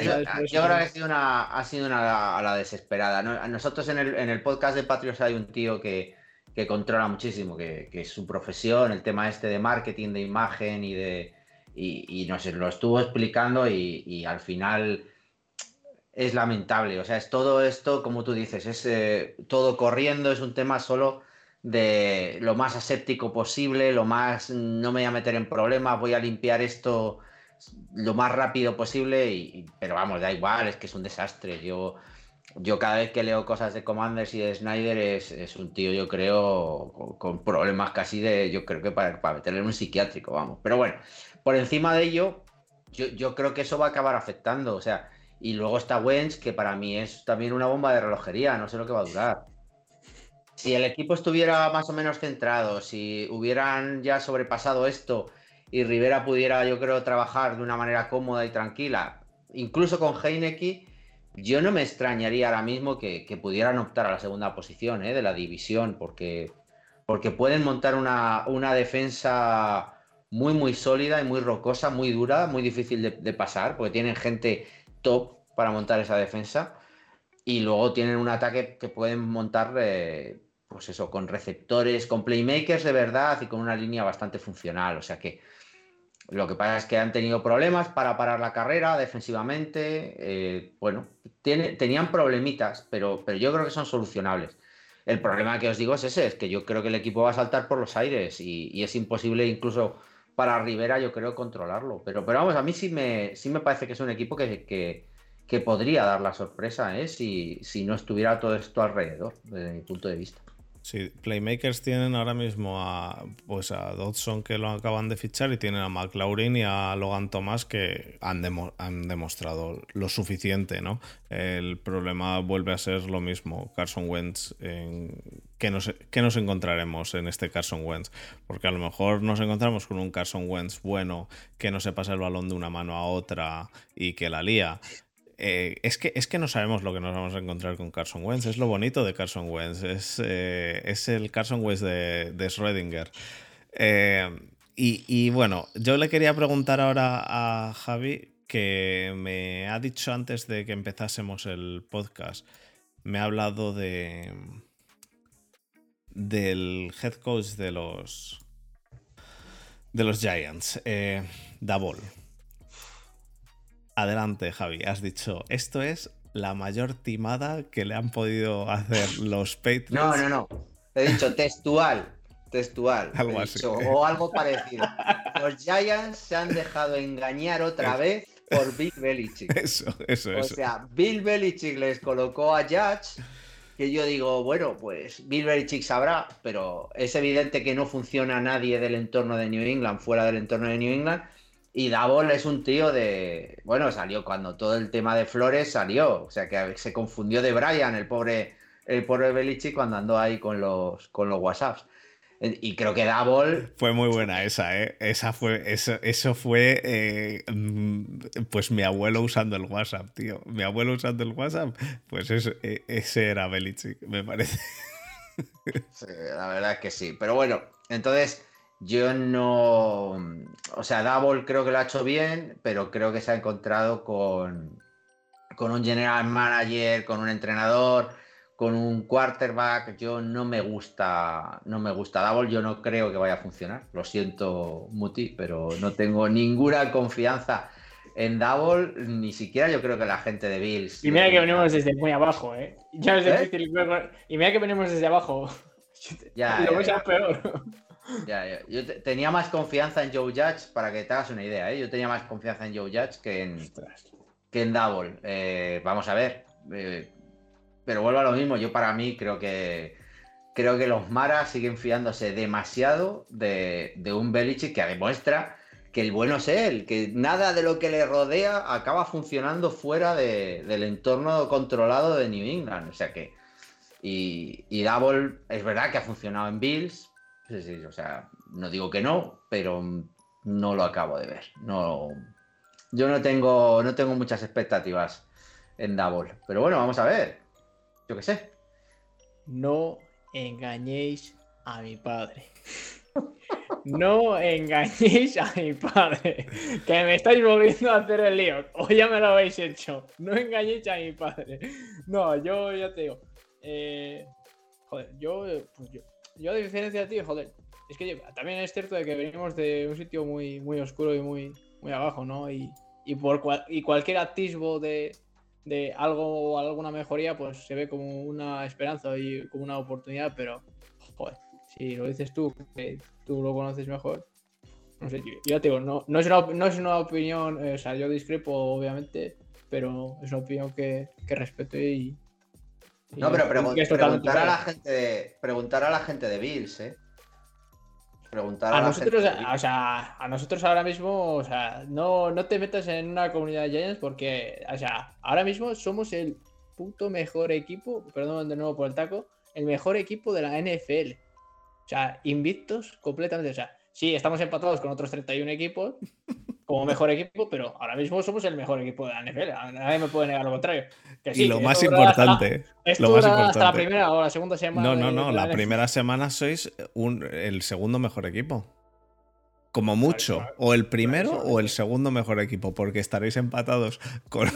Yo creo que ha sido una, ha sido una a la desesperada. Nosotros en el, en el, podcast de Patriots hay un tío que, que controla muchísimo, que, que, es su profesión, el tema este de marketing, de imagen y de. Y, y no sé, lo estuvo explicando y, y, al final es lamentable. O sea, es todo esto, como tú dices, es eh, todo corriendo, es un tema solo de lo más aséptico posible, lo más no me voy a meter en problemas, voy a limpiar esto lo más rápido posible, y, pero vamos, da igual, es que es un desastre. Yo, yo cada vez que leo cosas de Commanders y de Snyder es, un tío, yo creo, con, problemas casi de, yo creo que para, para meterle en un psiquiátrico, vamos. Pero bueno, por encima de ello, yo, yo creo que eso va a acabar afectando, o sea, y luego está Wentz, que para mí es también una bomba de relojería, no sé lo que va a durar si el equipo estuviera más o menos centrado, si hubieran ya sobrepasado esto y Rivera pudiera, yo creo, trabajar de una manera cómoda y tranquila, incluso con Heineke, yo no me extrañaría ahora mismo que, pudieran optar a la segunda posición ¿eh? de la división, porque, porque pueden montar una, una, defensa muy, muy sólida y muy rocosa, muy dura, muy difícil de pasar, porque tienen gente top para montar esa defensa y luego tienen un ataque que pueden montar, eh, pues eso, con receptores, con playmakers de verdad y con una línea bastante funcional. O sea que lo que pasa es que han tenido problemas para parar la carrera defensivamente. Eh, bueno, tenían problemitas, pero, pero yo creo que son solucionables. El problema que os digo es ese, es que yo creo que el equipo va a saltar por los aires y, es imposible incluso para Rivera, yo creo, controlarlo. Pero, pero vamos, a mí sí me, sí me parece que es un equipo que, que que podría dar la sorpresa ¿eh? si, si no estuviera todo esto alrededor, desde mi punto de vista. Sí, Playmakers tienen ahora mismo a, pues a Dodson que lo acaban de fichar y tienen a McLaurin y a Logan Thomas que han, han demostrado lo suficiente, ¿no? El problema vuelve a ser lo mismo, Carson Wentz, en, ¿qué, nos, ¿qué nos encontraremos en este Carson Wentz? Porque a lo mejor nos encontramos con un Carson Wentz bueno que no se pasa el balón de una mano a otra y que la lía. Eh, es, que, es que no sabemos lo que nos vamos a encontrar con Carson Wentz. Es lo bonito de Carson Wentz. Es, eh, es el Carson Wentz de, de Schrödinger. Eh, y, bueno, yo le quería preguntar ahora a Javi, que me ha dicho antes de que empezásemos el podcast, me ha hablado de del head coach de los de los Giants, Davol. Adelante, Javi. Has dicho, esto es la mayor timada que le han podido hacer los Patriots. No, no, no. He dicho textual. Textual. Algo así. o algo parecido. Los Giants se han dejado engañar otra vez por Bill Belichick. Eso, eso, eso. O sea, Bill Belichick les colocó a Judge, que yo digo, bueno, pues Bill Belichick sabrá, pero es evidente que no funciona nadie del entorno de New England, fuera del entorno de New England, y Davol es un tío de. Bueno, salió cuando todo el tema de Flores salió. O sea que se confundió de Brian, el pobre, el pobre Belichi, cuando andó ahí con los, con los WhatsApps. Y creo que Davol. Fue muy buena esa, ¿eh? Esa fue, eso, eso fue. Eh, mm, pues mi abuelo usando el WhatsApp, tío. Mi abuelo usando el WhatsApp. Pues e, ese era Belichick, me parece. la verdad es que sí. Pero bueno, entonces yo no. O sea, Double creo que lo ha hecho bien, pero creo que se ha encontrado con, con un general manager, con un entrenador, con un quarterback. Yo no me gusta. No me gusta Double, yo no creo que vaya a funcionar. Lo siento, Muti, pero no tengo ninguna confianza en Double, ni siquiera yo creo que la gente de Bills. Y mira que venimos desde muy abajo, ¿eh? Ya es ¿Eh? difícil. Y mira que venimos desde abajo. Ya, lo ya, peor. Ya, Yo tenía más confianza en Joe Judge, para que te hagas una idea, ¿eh? Yo tenía más confianza en Joe Judge que en, que en Double. Eh, vamos a ver. Eh, pero vuelvo a lo mismo. Yo para mí creo que creo que los Maras siguen fiándose demasiado de, un Belichick que demuestra que el bueno es él, que nada de lo que le rodea acaba funcionando fuera del entorno controlado de New England. O sea que. Y, y Double es verdad que ha funcionado en Bills, Sí, sí, o sea, no digo que no, pero no lo acabo de ver. No, yo no tengo, no tengo muchas expectativas en Double. Pero bueno, vamos a ver. Yo qué sé. No engañéis a mi padre. No engañéis a mi padre. Que me estáis volviendo a hacer el lío. O ya me lo habéis hecho. No engañéis a mi padre. No, yo ya te digo. Eh, joder, yo, pues yo, yo a diferencia de ti, joder, es que también es cierto de que venimos de un sitio muy, muy oscuro y muy, muy abajo, ¿no? Y, por y cualquier atisbo de, algo o alguna mejoría, pues se ve como una esperanza y como una oportunidad, pero, joder, si lo dices tú, que tú lo conoces mejor, no sé, yo, ya te digo, no, no, es una, no es una opinión, eh, o sea, yo discrepo, obviamente, pero es una opinión que, que respeto y. No, pero pregun- es preguntar, a la gente de, preguntar a la gente de Bills, ¿eh? Preguntar a, A la nosotros, gente de o sea, a nosotros ahora mismo, o sea, no, no te metas en una comunidad de Giants porque, o sea, ahora mismo somos el puto mejor equipo, perdón de nuevo por el taco, el mejor equipo de la NFL. O sea, invictos completamente. O sea, sí, estamos empatados con otros 31 equipos como mejor equipo, pero ahora mismo somos el mejor equipo de la NFL. Nadie me puede negar lo contrario. Que sí, y lo que más hasta importante, esto lo más hasta la primera o la segunda semana. No, no, de- no. de La primera semana sois un- el segundo mejor equipo. Como mucho. claro. O el primero Claro, o el segundo mejor equipo, porque estaréis empatados con.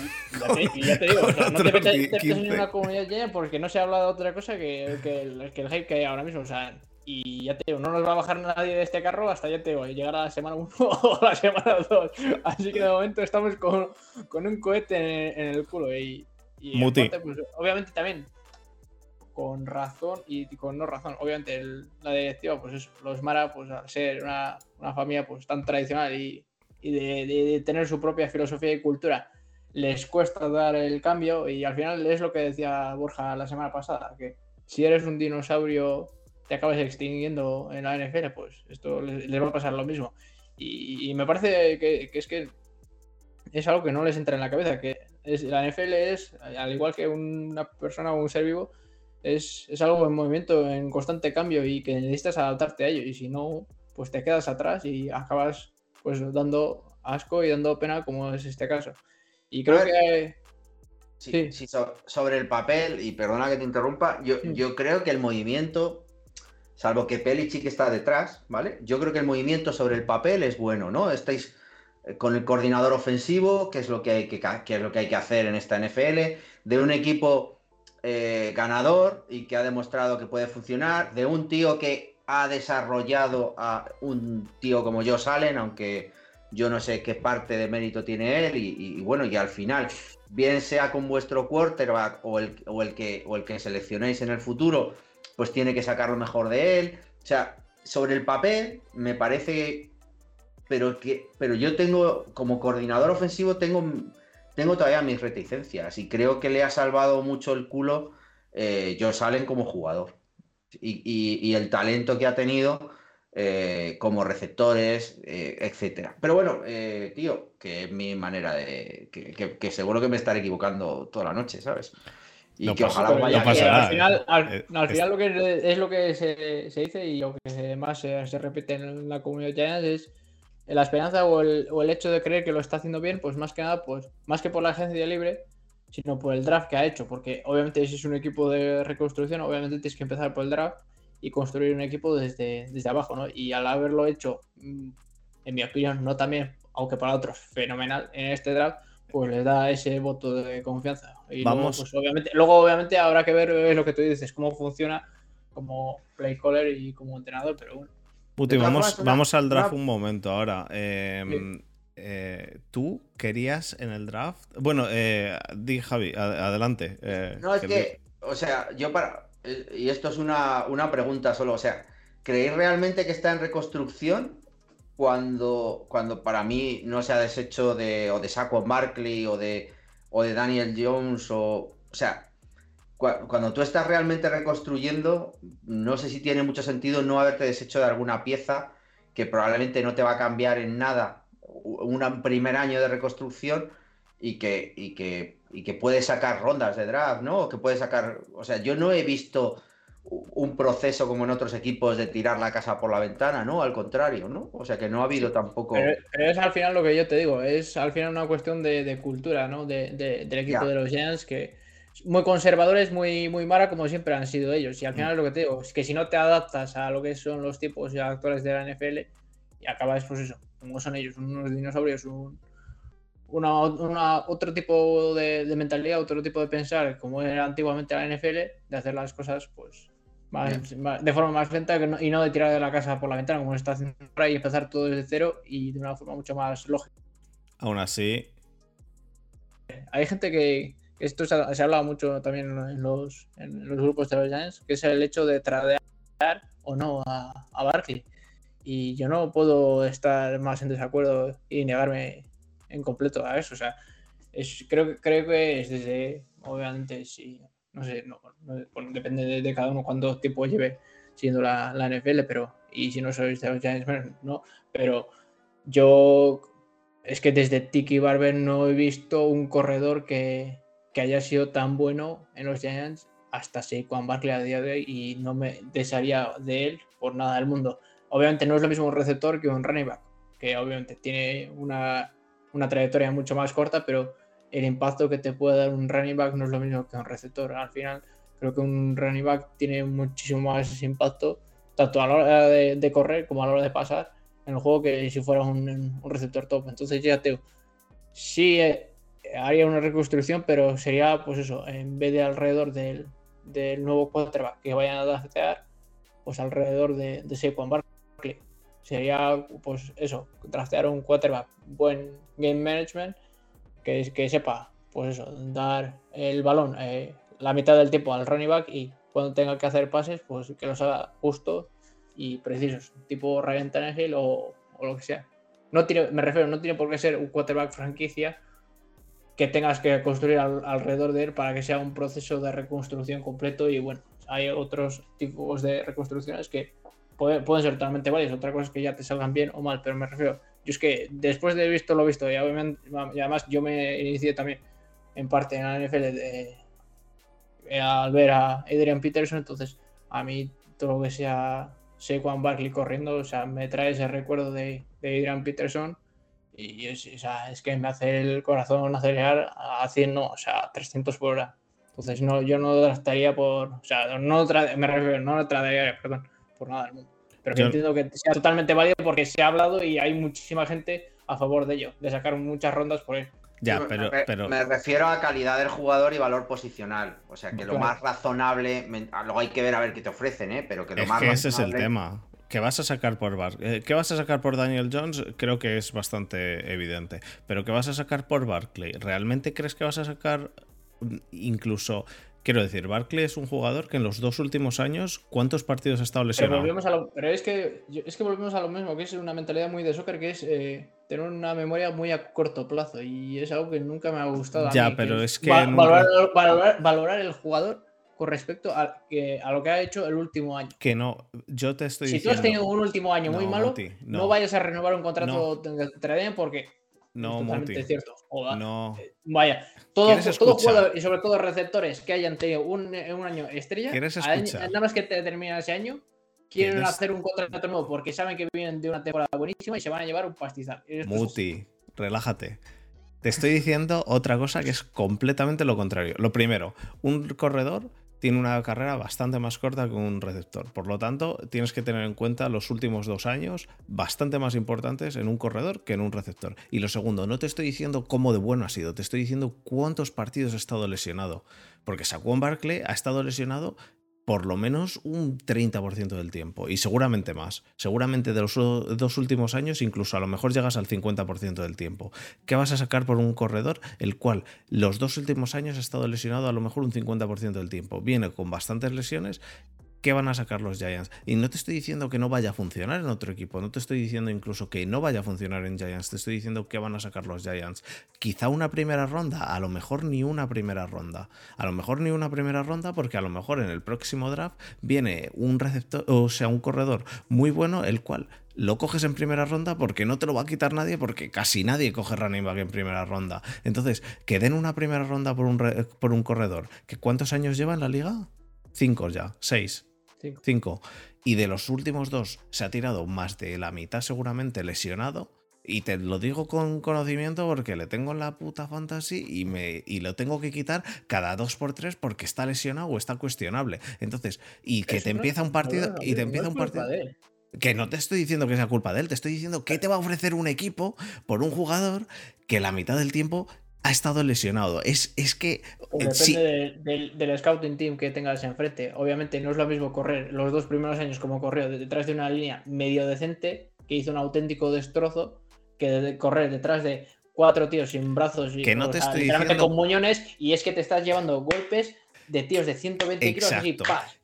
Y ya te digo, o sea, no te metas te metas 15. en una comunidad llena porque no se habla de otra cosa que, que el, que el hype que hay ahora mismo. O sea, y ya te digo, no nos va a bajar nadie de este carro hasta ya te digo, llegar a la semana 1 o la semana 2. Así que de momento estamos con, con un cohete en, en el culo. Y, y Muti. aparte, pues, obviamente también con razón y con no razón. Obviamente el- la directiva, pues es los Mara, pues al ser una, una familia pues tan tradicional y, y de, de- de tener su propia filosofía y cultura, les cuesta dar el cambio y al final es lo que decía Borja la semana pasada, que si eres un dinosaurio te acabas extinguiendo en la NFL, pues esto les, les va a pasar lo mismo. Y, y me parece que, que es que es algo que no les entra en la cabeza, que es, la NFL es, al igual que una persona o un ser vivo, es, es algo en movimiento, en constante cambio y que necesitas adaptarte a ello. Y si no, pues te quedas atrás y acabas pues dando asco y dando pena como es este caso. Y creo ver. que... Sí, Sí. sí, so- sobre el papel, y perdona que te interrumpa, yo, yo creo que el movimiento, salvo que Pelichick está detrás, ¿vale? Yo creo que el movimiento sobre el papel es bueno, ¿no? Estáis eh, con el coordinador ofensivo, que es lo que hay que, que es lo que, hay que hacer en esta NFL, de un equipo eh, ganador y que ha demostrado que puede funcionar, de un tío que ha desarrollado a un tío como yo Salen, aunque yo no sé qué parte de mérito tiene él, y- y bueno, y al final bien sea con vuestro quarterback o el, o el que, o el que seleccionéis en el futuro, pues tiene que sacar lo mejor de él. O sea, sobre el papel me parece, pero, que, pero yo tengo, como coordinador ofensivo, tengo, tengo todavía mis reticencias y creo que le ha salvado mucho el culo eh, Josh Allen como jugador. Y, y- el talento que ha tenido eh, como receptores, eh, etcétera. Pero bueno, eh, tío, que es mi manera de. Que seguro que me estaré equivocando toda la noche, ¿sabes? Y No que pasa- ojalá vaya no pasa bien. nada. Al final, al, Eh, al es- final lo que es lo que se, se dice y lo que más se, se repite en la comunidad Giants es la esperanza o el, o el hecho de creer que lo está haciendo bien, pues más que nada, pues más que por la agencia libre, sino por el draft que ha hecho, porque obviamente si es un equipo de reconstrucción, obviamente tienes que empezar por el draft y construir un equipo desde, desde abajo, ¿no? Y al haberlo hecho, mm, en mi opinión, no también, aunque para otros, fenomenal en este draft, pues les da ese voto de confianza. Y Vamos. Luego, pues, obviamente, luego, obviamente, habrá que ver eh, lo que tú dices, cómo funciona como play caller y como entrenador, pero bueno. Puti, vamos, formas, vamos al draft una- un momento ahora. Eh, eh, ¿Tú querías en el draft? Bueno, eh, di Javi, adelante. eh, No, es que, o sea, yo para. Y esto es una, una pregunta solo, o sea, ¿creéis realmente que está en reconstrucción cuando, cuando para mí no se ha deshecho de, o de Saquon Barkley o de, o de Daniel Jones o. O sea, cua- cuando tú estás realmente reconstruyendo, no sé si tiene mucho sentido no haberte deshecho de alguna pieza que probablemente no te va a cambiar en nada un primer año de reconstrucción y que, y que, y que puede sacar rondas de draft, ¿no? O que puede sacar. O sea, yo no he visto un proceso como en otros equipos de tirar la casa por la ventana, ¿no? Al contrario, ¿no? O sea que no ha habido tampoco. Pero, pero es al final lo que yo te digo, es al final una cuestión de, de cultura, ¿no? De, de- del equipo Ya. de los Giants que muy conservadores, muy, muy mara, como siempre han sido ellos. Y al final lo que te digo es que si no te adaptas a lo que son los tipos y actuales de la NFL, y acabas, pues eso, como son ellos, unos dinosaurios, un, una, una- otro tipo de, de mentalidad, otro tipo de pensar, como era antiguamente la NFL, de hacer las cosas, pues. Más- más- de forma más lenta que no- y no de tirar de la casa por la ventana como se está haciendo ahora y empezar todo desde cero y de una forma mucho más lógica. Aún así, Hay gente que, esto se ha, se ha hablado mucho también en los, en los grupos de los Giants, que es el hecho de tradear o no a, a Barkley. Y yo no puedo estar más en desacuerdo y negarme en completo a eso. O sea, es, creo, creo que es desde, obviamente, sí, no sé, no, depende de, cada uno cuánto tiempo lleve siendo la, la, NFL, pero, y si no sois de los Giants, no, pero yo es que desde Tiki Barber no he visto un corredor que, que haya sido tan bueno en los Giants hasta Saquon Barkley a día de hoy y no me desearía de él por nada del mundo. Obviamente no es lo mismo un receptor que un running back, que obviamente tiene una, una trayectoria mucho más corta, pero el impacto que te puede dar un running back no es lo mismo que un receptor. Al final, creo que un running back tiene muchísimo más impacto, tanto a la hora de, correr como a la hora de pasar en el juego que si fuera un, receptor top. Entonces, ya te sí eh, haría una reconstrucción, pero sería, pues eso, en vez de alrededor del, del nuevo quarterback que vayan a draftear, pues alrededor de, de Saquon. Sería, pues eso, draftear un quarterback, buen game management que, sepa, pues eso, dar el balón eh, la mitad del tiempo al running back y cuando tenga que hacer pases, pues que los haga justo y precisos, tipo Ryan Tannehill o, o lo que sea. No tiene, me refiero, no tiene por qué ser un quarterback franquicia que tengas que construir alrededor de él para que sea un proceso de reconstrucción completo y bueno, hay otros tipos de reconstrucciones que pueden ser totalmente válidos, otra cosa es que ya te salgan bien o mal, pero me refiero, yo es que después de visto lo visto, y, además yo me inicié también en parte en la NFL eh, al ver a Adrian Peterson, entonces a mí todo lo que sea Saquon Barkley corriendo, o sea, me trae ese recuerdo de, Adrian Peterson y es, que me hace el corazón acelerar a 100, no, o sea, 300 por hora. Entonces no, yo no lo estaría por, o sea, no me refiero, no trataría, perdón, por nada del mundo. Pero que entiendo que sea totalmente válido porque se ha hablado y hay muchísima gente a favor de ello, de sacar muchas rondas por él. Ya, pero, me, pero... me refiero a calidad del jugador y valor posicional. O sea, que lo más razonable. Luego hay que ver a ver qué te ofrecen, ¿eh? Pero que lo es más que ese es el tema. ¿Qué vas a sacar por Bar eh, ¿Qué vas a sacar por Daniel Jones? Creo que es bastante evidente. Pero ¿qué vas a sacar por Barkley? ¿Realmente crees que vas a sacar mm, incluso Quiero decir, Barkley es un jugador que en los dos últimos años, ¿cuántos partidos ha estado lesionado? Pero, es, que, es que volvemos a lo mismo, que es una mentalidad muy de soccer, que es eh, tener una memoria muy a corto plazo. Y es algo que nunca me ha gustado. Ya, pero es que. valorar, el jugador con respecto a, que, a lo que ha hecho el último año. Que no, yo te estoy diciendo. Si tú has tenido un último año muy malo, no. vayas a renovar un contrato de Traden porque no, totalmente cierto. No. Vaya, todo, todo y sobre todo receptores que hayan tenido un, un año estrella, nada más que te termina ese año, quieren hacer un contrato nuevo porque saben que vienen de una temporada buenísima y se van a llevar un pastizal. Muti, relájate. Te estoy diciendo otra cosa que es completamente lo contrario. Lo primero, un corredor tiene una carrera bastante más corta que un receptor. Por lo tanto, tienes que tener en cuenta los últimos dos años bastante más importantes en un corredor que en un receptor. Y lo segundo, no te estoy diciendo cómo de bueno ha sido, te estoy diciendo cuántos partidos ha estado lesionado. Porque Saquon Barkley ha estado lesionado por lo menos un 30% del tiempo y seguramente más. Seguramente de los dos últimos años incluso a lo mejor llegas al 50% del tiempo. ¿Qué vas a sacar por un corredor el cual los dos últimos años ha estado lesionado a lo mejor un 50% del tiempo? Viene con bastantes lesiones ¿qué van a sacar los Giants? Y no te estoy diciendo que no vaya a funcionar en otro equipo, no te estoy diciendo incluso que no vaya a funcionar en Giants, te estoy diciendo que van a sacar los Giants. Quizá una primera ronda, a lo mejor ni una primera ronda. A lo mejor ni una primera ronda porque a lo mejor en el próximo draft viene un receptor, o sea, un corredor muy bueno, el cual lo coges en primera ronda porque no te lo va a quitar nadie, porque casi nadie coge running back en primera ronda. Entonces, que den una primera ronda por un, por un corredor, ¿que ¿cuántos años lleva en la liga? Cinco ya, seis. Cinco. Y de los últimos dos se ha tirado más de la mitad seguramente lesionado. Y te lo digo con conocimiento porque le tengo en la puta fantasy y, me, y lo tengo que quitar cada dos por tres porque está lesionado o está cuestionable. Entonces, y que te empieza un partido. y te empieza un partido. Que no te estoy diciendo que sea culpa de él, te estoy diciendo que te va a ofrecer un equipo por un jugador que la mitad del tiempo ha estado lesionado. Es, es que. Depende del, scouting team que tengas enfrente. Obviamente no es lo mismo correr los dos primeros años como corrió detrás de una línea medio decente, que hizo un auténtico destrozo, que correr detrás de cuatro tíos sin brazos y que no te estoy con muñones, y es que te estás llevando golpes de tíos de 120 kilos y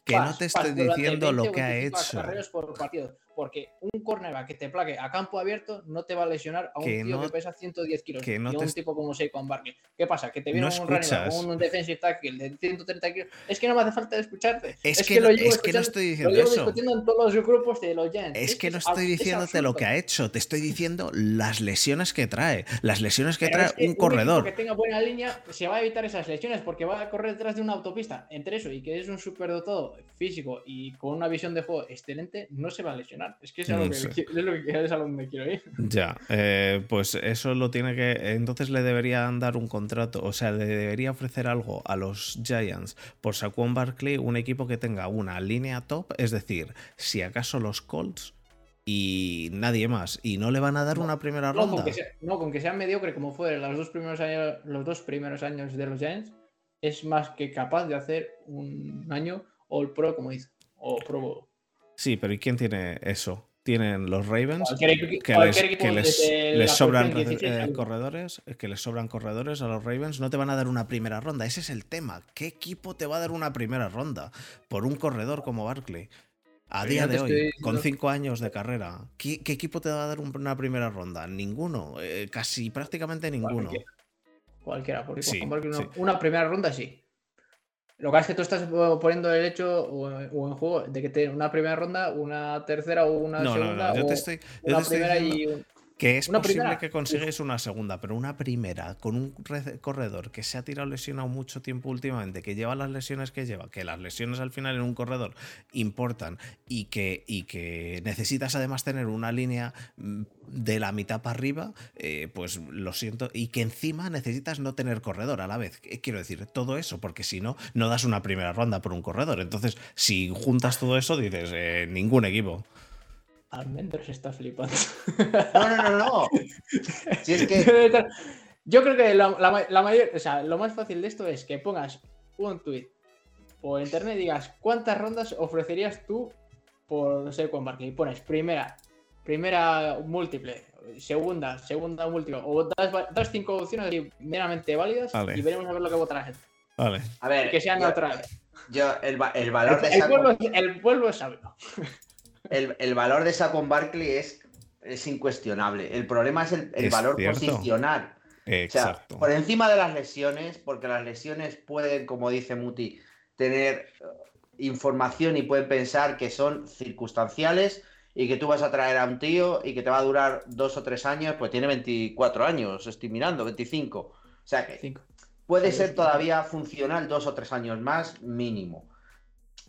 que no te durante diciendo 20 lo que ha 25 hecho. acarreos por partido, porque un cornerback que te plaque a campo abierto no te va a lesionar a un Que tío no- que pesa 110 kilos que no y a un tipo como Saquon Barkley. ¿Qué pasa? Que te viene No un running con un defensive tackle de 130 kilos. Es que no me hace falta escucharte. Es que no- llevo es que no estoy lo diciendo llevo eso. discutiendo en todos los grupos de los Giants. Es que no es estoy es diciéndote lo que ha hecho, te estoy diciendo las lesiones que trae, las lesiones que Pero trae que un corredor. que tenga buena línea se va a evitar esas lesiones porque va a correr detrás de una autopista. Entre eso y que es un superdotado físico y con una visión de juego excelente, no se va a lesionar. Es que es, a lo No que, es lo que es a donde quiero ir. Ya, eh, pues eso lo tiene que. Entonces le deberían dar un contrato, o sea, le debería ofrecer algo a los Giants por Saquon Barkley, un equipo que tenga una línea top, es decir, si acaso los Colts y nadie más, y no le van a dar una primera No ronda. con, que sea, no, con que sea mediocre como fue los dos primeros años, los dos primeros años de los Giants, es más que capaz de hacer un año All Pro, como dice, o Pro Bowl. Sí, pero ¿y quién tiene eso? Tienen los Ravens, que les, equipo que les- sobran posición re- 16 eh, corredores, que les sobran corredores a los Ravens, no te van a dar una primera ronda. Ese es el tema. ¿Qué equipo te va a dar una primera ronda por un corredor como Barkley? A día de hoy, con cinco años de carrera, ¿qué, qué equipo te va a dar un- una primera ronda? Ninguno, eh, casi prácticamente ninguno. Cualquiera. Cualquiera, porque Sí, con Barkley una, sí. una primera ronda sí. Lo que pasa es que tú estás eh, poniendo el hecho o, o en juego de que te una primera ronda, una tercera o una No, no, segunda. no, yo o te estoy, yo una te estoy primera diciendo y un- que es una posible primera. que consigues una segunda, pero una primera con un re- corredor que se ha tirado lesionado mucho tiempo últimamente, que lleva las lesiones que lleva, que las lesiones al final en un corredor importan y que, y que necesitas además tener una línea mm, de la mitad para arriba, eh, pues lo siento, y que encima necesitas no tener corredor a la vez. Eh, Quiero decir, todo eso, porque si no, no das una primera ronda por un corredor. Entonces, si juntas todo eso, dices, eh, ningún equipo. Almendros está flipando. No, no, no, no. Si es que. Yo creo que la, la ma- la mayor, o sea, lo más fácil de esto es que pongas un tweet por internet y digas cuántas rondas ofrecerías tú por Saquon Barkley. Y pones primera, primera múltiple, segunda, segunda múltiple, o das, cinco opciones meramente válidas Vale. y veremos a ver lo que vota la gente. Vale. A ver. Que sean neutrales. Yo, el, el valor de El, pueblo, el pueblo es sabio. El, el valor de Saquon Barkley es, es incuestionable. El problema es el, el Es valor cierto. posicional. O sea, Exacto. por encima de las lesiones, porque las lesiones pueden, como dice Muti, tener eh, información y pueden pensar que son circunstanciales y que tú vas a traer a un tío y que te va a durar dos o tres años, pues tiene 24 años, estoy mirando, 25. O sea que Cinco. puede ser todavía funcional dos o tres años más, mínimo.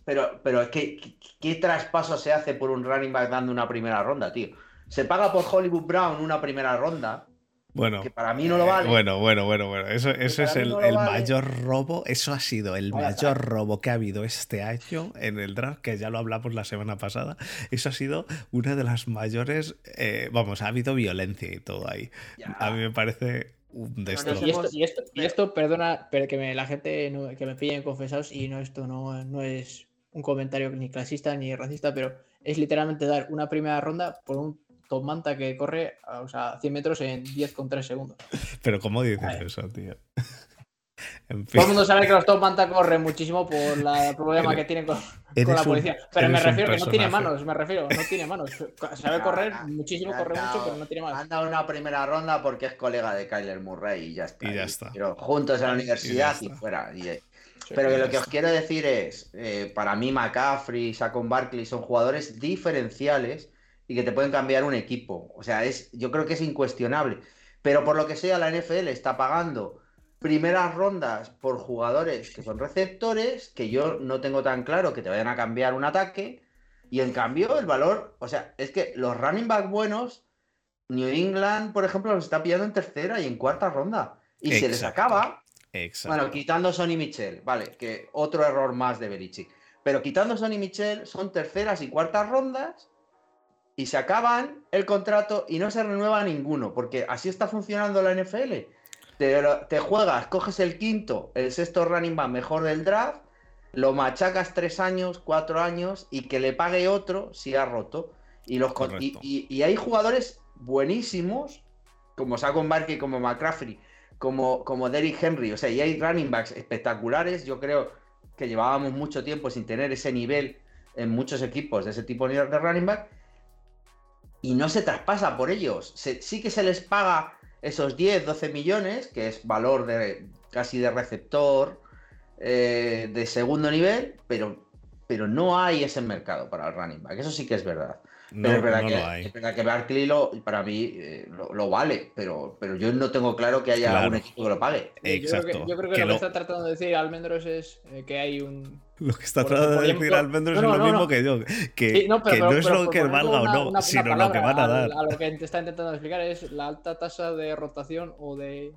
Pero, pero ¿qué, qué, qué traspaso se hace por un running back dando una primera ronda, tío? Se paga por Hollywood Brown una primera ronda, Bueno. que para mí no lo vale. Eh, Bueno, bueno, bueno, bueno. Eso, eso es el, no lo el vale. mayor robo. Eso ha sido el mayor robo que ha habido este año en el draft, que ya lo hablamos la semana pasada. Eso ha sido una de las mayores. eh, vamos, ha habido violencia y todo ahí. Ya. A mí me parece un Y destrozo. esto, y esto, y esto, perdona, pero que me, la gente no- que me pillen confesados y no esto no, no es un comentario ni clasista ni racista, pero es literalmente dar una primera ronda por un top manta que corre a, o sea, 100 metros en 10,3 segundos. Pero ¿cómo dices Vale. eso, tío? en fin. Todo el mundo sabe que los top manta corren muchísimo por el problema Eres- que tienen con, la policía. Pero me refiero que no tiene manos, me refiero, no tiene manos. Sabe correr Ah, muchísimo, corre mucho, pero no tiene manos. Han dado una primera ronda porque es colega de Kyler Murray y ya está. Y ya está. Pero juntos en la universidad y, está. fuera. y, Sí. pero que lo que os quiero decir es, eh, para mí McCaffrey, Saquon Barkley son jugadores diferenciales y que te pueden cambiar un equipo. O sea, es, yo creo que es incuestionable. Pero por lo que sea, la NFL está pagando primeras rondas por jugadores que son receptores, que yo no tengo tan claro que te vayan a cambiar un ataque. Y en cambio, el valor, o sea, es que los running back buenos, New England, por ejemplo, los está pillando en tercera y en cuarta ronda. Y se les acaba. Exacto. Bueno, quitando Sonny Michel, vale, que otro error más de Belichick. Pero quitando Sonny Michel, son terceras y cuartas rondas y se acaban el contrato y no se renueva ninguno, porque así está funcionando la NFL. Te, juegas, coges el quinto, el sexto running back mejor del draft, lo machacas tres años, cuatro años y que le pague otro si ha roto. Y, los, y hay jugadores buenísimos, como Saquon Barkley, como McCaffrey, como, como Derrick Henry, o sea, y hay running backs espectaculares, yo creo, que llevábamos mucho tiempo sin tener ese nivel en muchos equipos de ese tipo de running back y no se traspasa por ellos. sí que se les paga esos 10, 12 millones, que es valor de casi de receptor eh, de segundo nivel, pero, pero no hay ese mercado para el running back. Eso sí que es verdad. No, pero es verdad, que, es verdad que Barkley lo, para mí eh, lo, vale, pero, pero yo no tengo claro que haya un equipo que lo pague. Exacto. Yo creo que, lo, que está tratando de decir Almendros es eh, que hay un. Lo que está tratando de decir Almendros es lo mismo que yo. Que, no, es lo que valga o no, sino lo que van a dar. A, lo que te está intentando explicar es la alta tasa de rotación o de.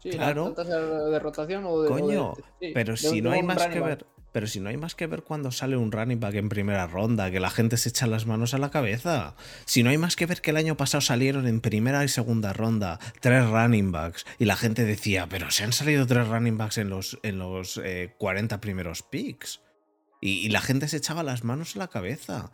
Sí, claro. la alta tasa de rotación o de. Coño, pero si no hay más que ver pero si no hay más que ver cuando sale un running back en primera ronda, que la gente se echa las manos a la cabeza. Si no hay más que ver que el año pasado salieron en primera y segunda ronda tres running backs y la gente decía, pero se han salido tres running backs en los, en los 40 eh, primeros picks. Y, y, la gente se echaba las manos a la cabeza.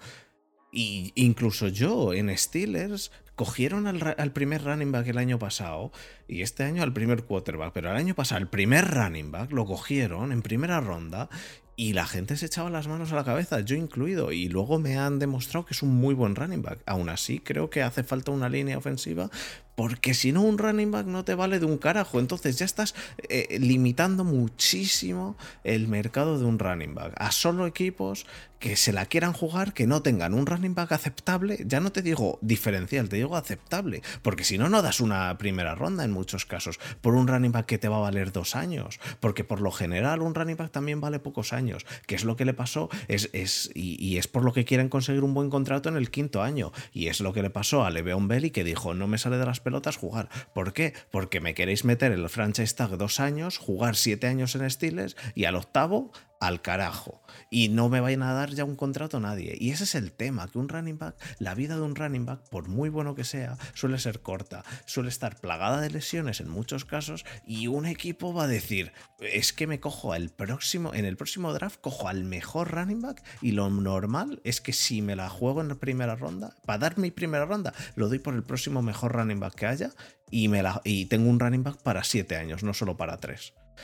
Y incluso yo en Steelers cogieron al, primer running back el año pasado y este año al primer quarterback, pero el año pasado el primer running back lo cogieron en primera ronda y la gente se echaba las manos a la cabeza, yo incluido, y luego me han demostrado que es un muy buen running back. Aún así, creo que hace falta una línea ofensiva, porque si no, un running back no te vale de un carajo. Entonces ya estás eh, limitando muchísimo el mercado de un running back a solo equipos que se la quieran jugar, que no tengan un running back aceptable. Ya no te digo diferencial, te digo aceptable, porque si no, no das una primera ronda en muchos casos por un running back que te va a valer dos años, porque por lo general un running back también vale pocos años que es lo que le pasó, es, es y, es por lo que quieren conseguir un buen contrato en el quinto año, y es lo que le pasó a Le'Veon Bell y que dijo, no me sale de las pelotas jugar. ¿Por qué? Porque me queréis meter el franchise tag dos años, jugar siete años en Steelers y al octavo al carajo. Y no me vayan a dar ya un contrato a nadie. Y ese es el tema, que un running back, la vida de un running back, por muy bueno que sea, suele ser corta, suele estar plagada de lesiones en muchos casos y un equipo va a decir, es que me cojo al próximo, en el próximo draft cojo al mejor running back y lo normal es que si me la juego en la primera ronda, para dar mi primera ronda, lo doy por el próximo mejor running back que haya y, me la, y tengo un running back para siete años, no solo para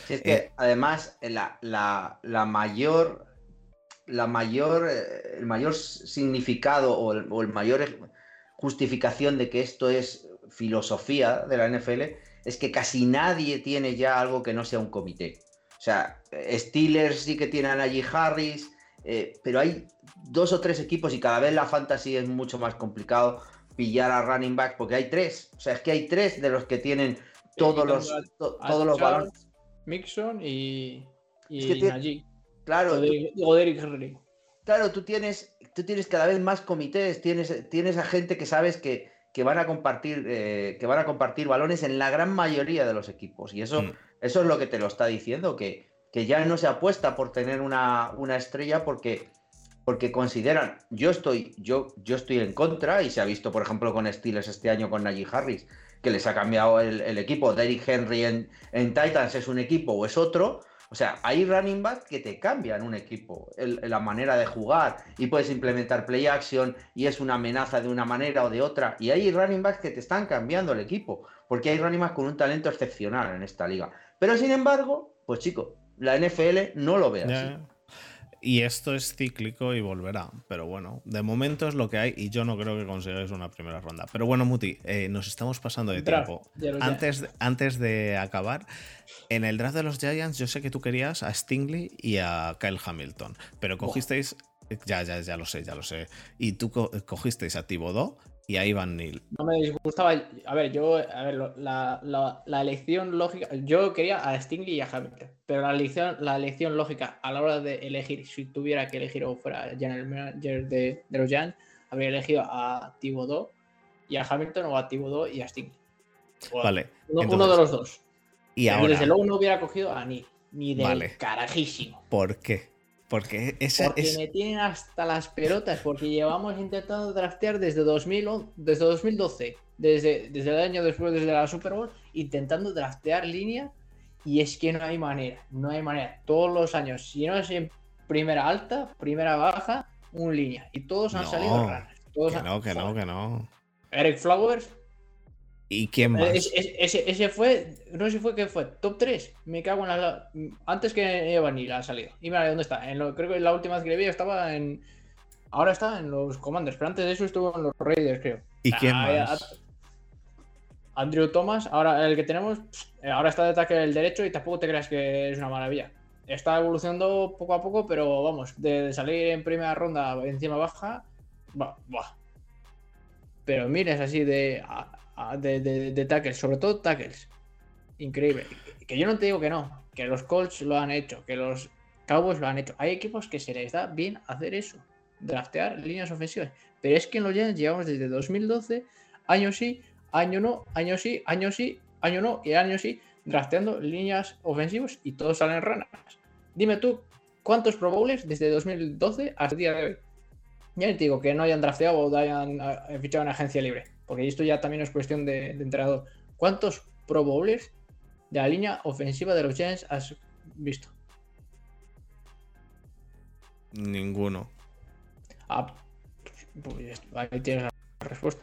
es que eh, además la, mayor, la mayor, eh, el mayor significado o el, mayor justificación de que esto es filosofía de la NFL es que casi nadie tiene ya algo que no sea un comité. O sea, Steelers sí que tienen a Najee Harris, eh, pero hay dos o tres equipos y cada vez la fantasy es mucho más complicado pillar a running back porque hay tres. O sea, es que hay tres de los que tienen todos los, todos los balones. Mixon y, y Claro. Henry. Claro, tú tienes, tú tienes cada vez más comités, tienes, tienes a gente que sabes que, que van a compartir, eh, que van a compartir balones en la gran mayoría de los equipos. Y eso, mm. eso es lo que te lo está diciendo, que, que ya no se apuesta por tener una, una estrella porque, porque consideran, yo estoy, yo, yo estoy en contra, y se ha visto, por ejemplo, con Steelers este año con Najee Harris, que les ha cambiado el, equipo. Derrick Henry en, Titans es un equipo o es otro. O sea, hay running back que te cambian un equipo, la manera de jugar y puedes implementar play action y es una amenaza de una manera o de otra. Y hay running backs que te están cambiando el equipo, porque hay running backs con un talento excepcional en esta liga. Pero sin embargo, pues chico, la NFL no lo ve así. Y esto es cíclico y volverá. Pero bueno, de momento es lo que hay y yo no creo que consigáis una primera ronda. Pero bueno, Muti, eh, nos estamos pasando de tiempo. Antes, antes de acabar, en el draft de los Giants, yo sé que tú querías a Stingley y a Kyle Hamilton, pero cogisteis. Ya, ya, ya lo sé, ya lo sé. Y tú cogisteis a Thibodeau y ahí Van Neil. No me disgustaba. A ver, yo, a ver, la, la, elección lógica. Yo quería a Stingley y a Hamilton, pero la elección, la elección lógica a la hora de elegir, si tuviera que elegir o fuera general manager de, de los Giants, habría elegido a Thibodeau y a Hamilton o a Thibodeau y a Stingley. vale. Uno, de los dos. Y ahora. Desde luego no hubiera cogido a Neil. Ni de carajísimo. ¿Por qué? Porque, ese, porque me tienen hasta las pelotas, porque llevamos intentando draftear desde, 2000, desde 2012, desde, desde el año después, desde la Super Bowl, intentando draftear línea, y es que no hay manera, no hay manera. Todos los años, si no es en primera alta, primera baja, un línea, y todos han salido raras. que no, que no, que no. Eric Flowers, ¿Y quién más? Es- es- ese, ese fue, no sé si fue que fue top 3. Me cago en la. Antes que Evan Neal ha salido. Y mira, ¿dónde está? En lo- creo que la última vez que le vi estaba en. Ahora está en los Commanders, pero antes de eso estuvo en los Raiders, creo. ¿Y quién Ah, más? Andrew Thomas, ahora el que tenemos, eh, ahora está de ataque del derecho y tampoco te creas que es una maravilla. Está evolucionando poco a poco, pero vamos, de, de salir en primera ronda encima baja, va, va. Pero mires así de, a- de, tackles, sobre todo tackles. Increíble. Que yo no te digo que no, que los Colts lo han hecho, que los Cowboys lo han hecho. Hay equipos que se les da bien hacer eso, draftear líneas ofensivas. Pero es que en los Giants llevamos desde 2012, año sí, año no, año sí, año sí, año no y año sí, drafteando líneas ofensivas y todos salen ranas. Dime tú, ¿cuántos Pro Bowlers desde 2012 hasta el día de hoy? Ya te digo que no hayan drafteado o hayan eh, fichado en agencia libre, porque esto ya también es cuestión de, de entrenador. ¿Cuántos Pro Bowlers de la línea ofensiva de los Giants has visto? Ninguno. Ah, pues ahí tienes la respuesta.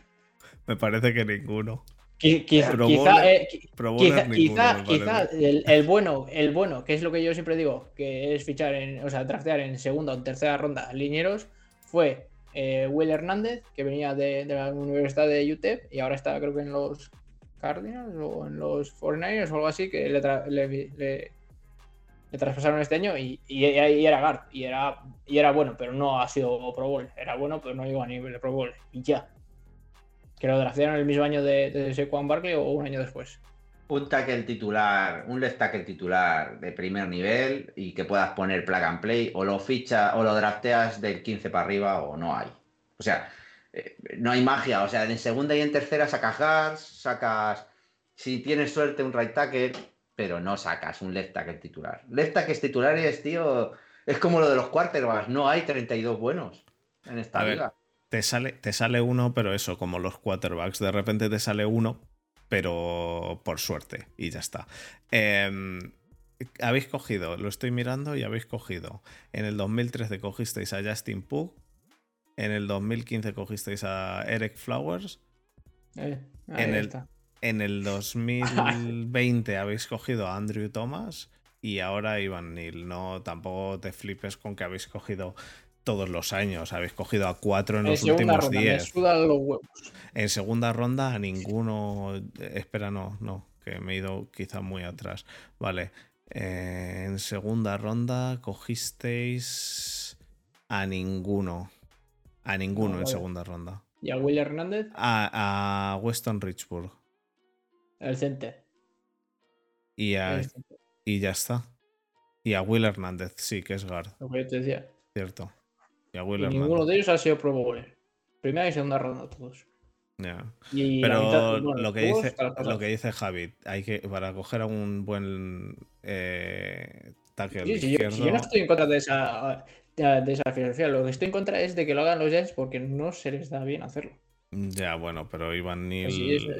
Me parece que ninguno. Qui- Quizá, Pro quizá, Bowler- eh, qui- Pro quizá, Bowler ninguno, quizá, me quizá parece. el, el bueno, el bueno, que es lo que yo siempre digo, que es fichar en, o sea, draftear en segunda o tercera ronda linieros, fue eh, Will Hernández, que venía de, la Universidad de UTEP y ahora está creo que en los Cardinals o en los 49ers o algo así, que le, tra- traspasaron este año y, y- era guard, y era, y era bueno, pero no ha sido Pro Bowl. Era bueno, pero no llegó a nivel de Pro Bowl. Y ya. Que lo draftearon el mismo año de, de Barkley o un año después. Un tackle titular, un left tackle titular de primer nivel y que puedas poner plug and play, o lo ficha, o lo drafteas del 15 para arriba, o no hay. O sea, eh, no hay magia. O sea, en segunda y en tercera sacas guards, sacas, si tienes suerte, un right tackle, pero no sacas un left tackle titular. Left tackles titulares, tío, es como lo de los quarterbacks, no hay 32 buenos en esta A ver, liga. Te sale, te sale uno, pero eso, como los quarterbacks. De repente te sale uno, pero por suerte. Y ya está. Em, habéis cogido, lo estoy mirando y habéis cogido. En el 2013 cogisteis a Justin Pugh. En el 2015 cogisteis a Eric Flowers. Eh, ahí En el- está. En el 2020 habéis cogido a Andrew Thomas. Y ahora Ivan Neal. No, tampoco te flipes con que habéis cogido todos los años. Habéis cogido a cuatro en En los últimos ronda, me 10. sudan los huevos. En segunda ronda a ninguno. Espera, no, no, que me he ido quizá muy atrás. Vale. eh, en segunda ronda cogisteis a ninguno. A ninguno Ah, en segunda ronda. Y a Will Hernández, A, a Weston Richburg. el center. Y, a- center, y ya está. Y a Will Hernández, sí, que es guard, Lo que yo te decía. cierto. Y a Will Y Hernández. ninguno de ellos ha sido Pro Bowler. Primera y segunda ronda todos. Y Pero mitad- bueno, lo, que dice, lo que dice Javi, hay que, para coger a un buen eh, tackle Sí, yo, si yo no estoy en contra de esa, de, esa filosofía. Lo que estoy en contra es de que lo hagan los Giants porque no se les da bien hacerlo. Ya, bueno, pero Ivan Neal. Sí, eso,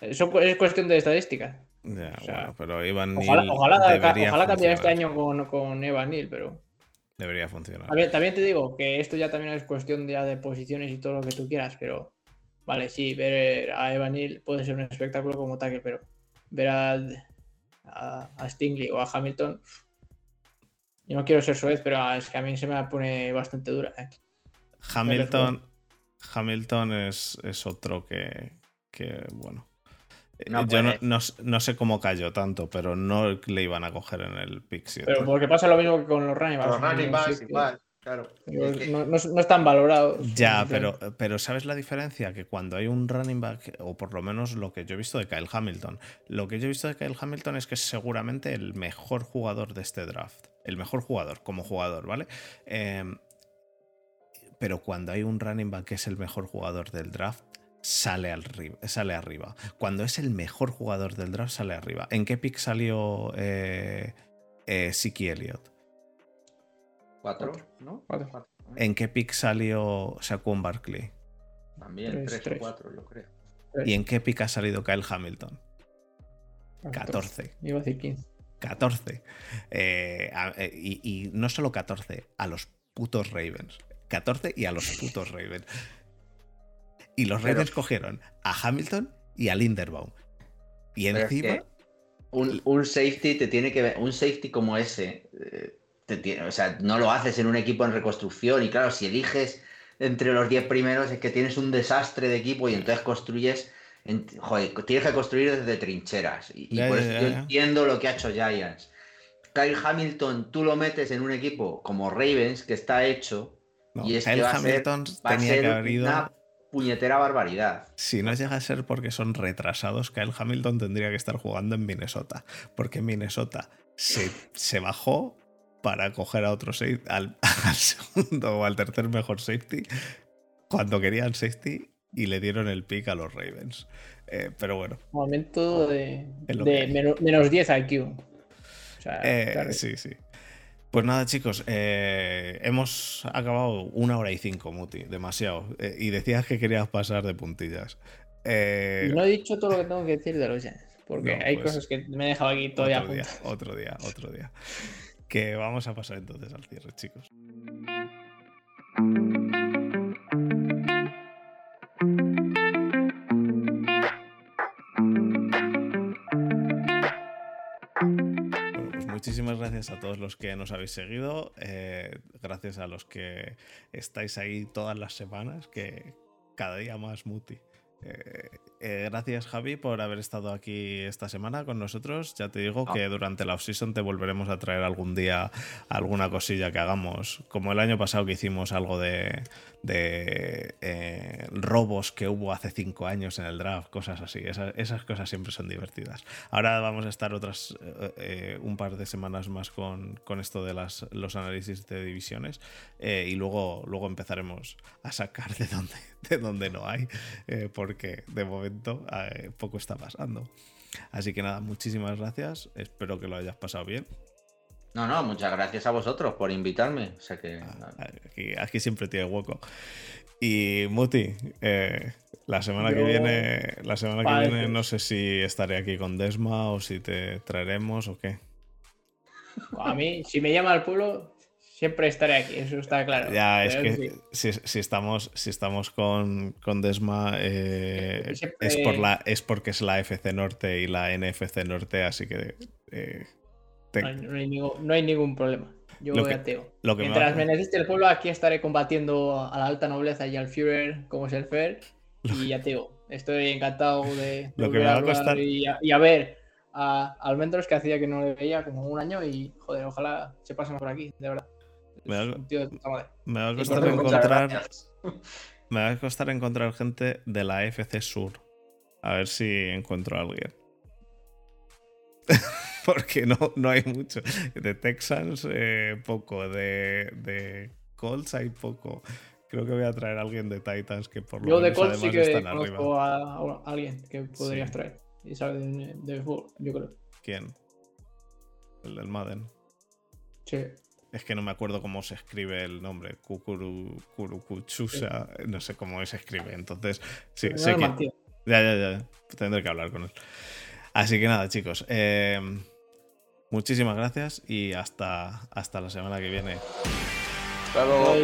eso es cuestión de estadística. Ya, o sea, bueno, pero Ivan Ojalá, Neal ojalá, ojalá cambie este año con, con Evan Neal, pero. Debería funcionar. También, también te digo que esto ya también es cuestión ya de posiciones y todo lo que tú quieras, pero. Vale, sí, ver a Evan Neal puede ser un espectáculo como tackle, pero ver a, a, a Stingley o a Hamilton. Yo no quiero ser soez, pero es que a mí se me pone bastante dura. ¿eh? Hamilton, Hamilton es, es otro que, que, bueno. No Yo no, no no sé cómo cayó tanto, pero no le iban a coger en el pick 7. Pero porque pasa lo mismo que con los running backs. Los running ¿no? backs que- igual, claro. no- no están valorados. Ya, pero, pero ¿sabes la diferencia? Que cuando hay un running back, o por lo menos lo que yo he visto de Kyle Hamilton, lo que yo he visto de Kyle Hamilton es que es seguramente el mejor jugador de este draft. El mejor jugador, como jugador, ¿vale? Em, pero cuando hay un running back que es el mejor jugador del draft, sale, al sale arriba. Cuando es el mejor jugador del draft, sale arriba. ¿En qué pick salió eh, eh, Siki Elliott? Cuatro. ¿no? Cuatro. Cuatro. ¿En qué pick salió Saquon Barkley? También Tres, tres, tres. o cuatro, yo creo. ¿Y en qué pick ha salido Kyle Hamilton? 14. Iba a decir 15. 14. Eh, a- eh, y, y no solo 14, a los putos Ravens. 14 y a los putos Ravens. Y los Pero- Ravens cogieron a Hamilton y a Linderbaum. Y es encima. que un, un safety te tiene que ver, un safety como ese, eh, te tiene- o sea, no lo haces en un equipo en reconstrucción. Y claro, si eliges entre los 10 primeros, es que tienes un desastre de equipo y entonces construyes. en- joder, tienes que construir desde trincheras. Y, por eso yo entiendo lo que ha hecho Giants. Kyle Hamilton, tú lo metes en un equipo como Ravens, que está hecho, no, y es que Kyle va a ser- Hamilton va a tenía que ser haber ido. una puñetera barbaridad. Si no llega a ser porque son retrasados, Kyle Hamilton tendría que estar jugando en Minnesota. Porque Minnesota se, se bajó para coger a otro safety, al, al segundo o al tercer mejor safety, cuando querían safety y le dieron el pick a los Ravens. Eh, pero bueno, Momento de, menos, menos 10 IQ. O sea, Eh, claro. sí, sí. Pues nada, chicos, eh, hemos acabado una hora y cinco, Muti, demasiado. Eh, y decías que querías pasar de puntillas. Eh, no he dicho todo lo que tengo que decir de los Giants. Porque No, hay pues, cosas que me he dejado aquí todavía otro día, otro día, otro día. Que vamos a pasar entonces al cierre, chicos. Gracias a todos los que nos habéis seguido. eh, gracias a los que estáis ahí todas las semanas, que cada día más muti. Eh, eh, gracias Javi por haber estado aquí esta semana con nosotros. Ya te digo Ah. que durante la off-season te volveremos a traer algún día alguna cosilla que hagamos. Como el año pasado que hicimos algo de, de, eh, robos que hubo hace cinco años en el draft, cosas así. Esas, esas cosas siempre son divertidas. Ahora vamos a estar otras un par de semanas más con, con esto de las, los análisis de divisiones y luego, luego empezaremos a sacar de donde, de donde no hay, eh, porque de momento eh, poco está pasando. Así que nada, muchísimas gracias. Espero que lo hayas pasado bien. No, no, muchas gracias a vosotros por invitarme. O sea que. Aquí, aquí siempre tiene hueco. Y Muti, eh, la semana que viene, la semana que Vale. viene no sé si estaré aquí con Desma o si te traeremos o qué. A mí, si me llama al pueblo, siempre estaré aquí, eso está claro. Ya, es que sí. si, si estamos, si estamos con, con Desma eh, Siempre- es, por la, es porque es la FC Norte y la NFC Norte, así que eh, te- No hay, no hay ningún, no hay ningún problema. Yo Lo voy que- ateo. lo que me Mientras va- me necesite el pueblo, aquí estaré combatiendo a la alta nobleza y al Führer como es el Fer. Y ateo. Estoy encantado de, de Lo que me va a costar- Y a, y a ver a Almendros que hacía que no le veía como un año y joder, ojalá se pase más por aquí, de verdad. Me va- me a costar encontrar, me va a costar encontrar gente de la FC Sur. A ver si encuentro a alguien. Porque no, no hay mucho. De Texans, eh, poco. De, de Colts hay poco. Creo que voy a traer a alguien de Titans que por lo Yo de Colts sí que conozco arriba. a, a alguien que podrías Sí. traer. Y sabe de, de fútbol, yo creo. ¿Quién? El del Madden. Sí. Es que no me acuerdo cómo se escribe el nombre. Kukuru, Kurukuchusa. No sé cómo se escribe. Entonces, sí, No sé que. Ya, ya, ya. Tendré que hablar con él. Así que nada, chicos. eh, muchísimas gracias y hasta, hasta la semana que viene. Hasta luego.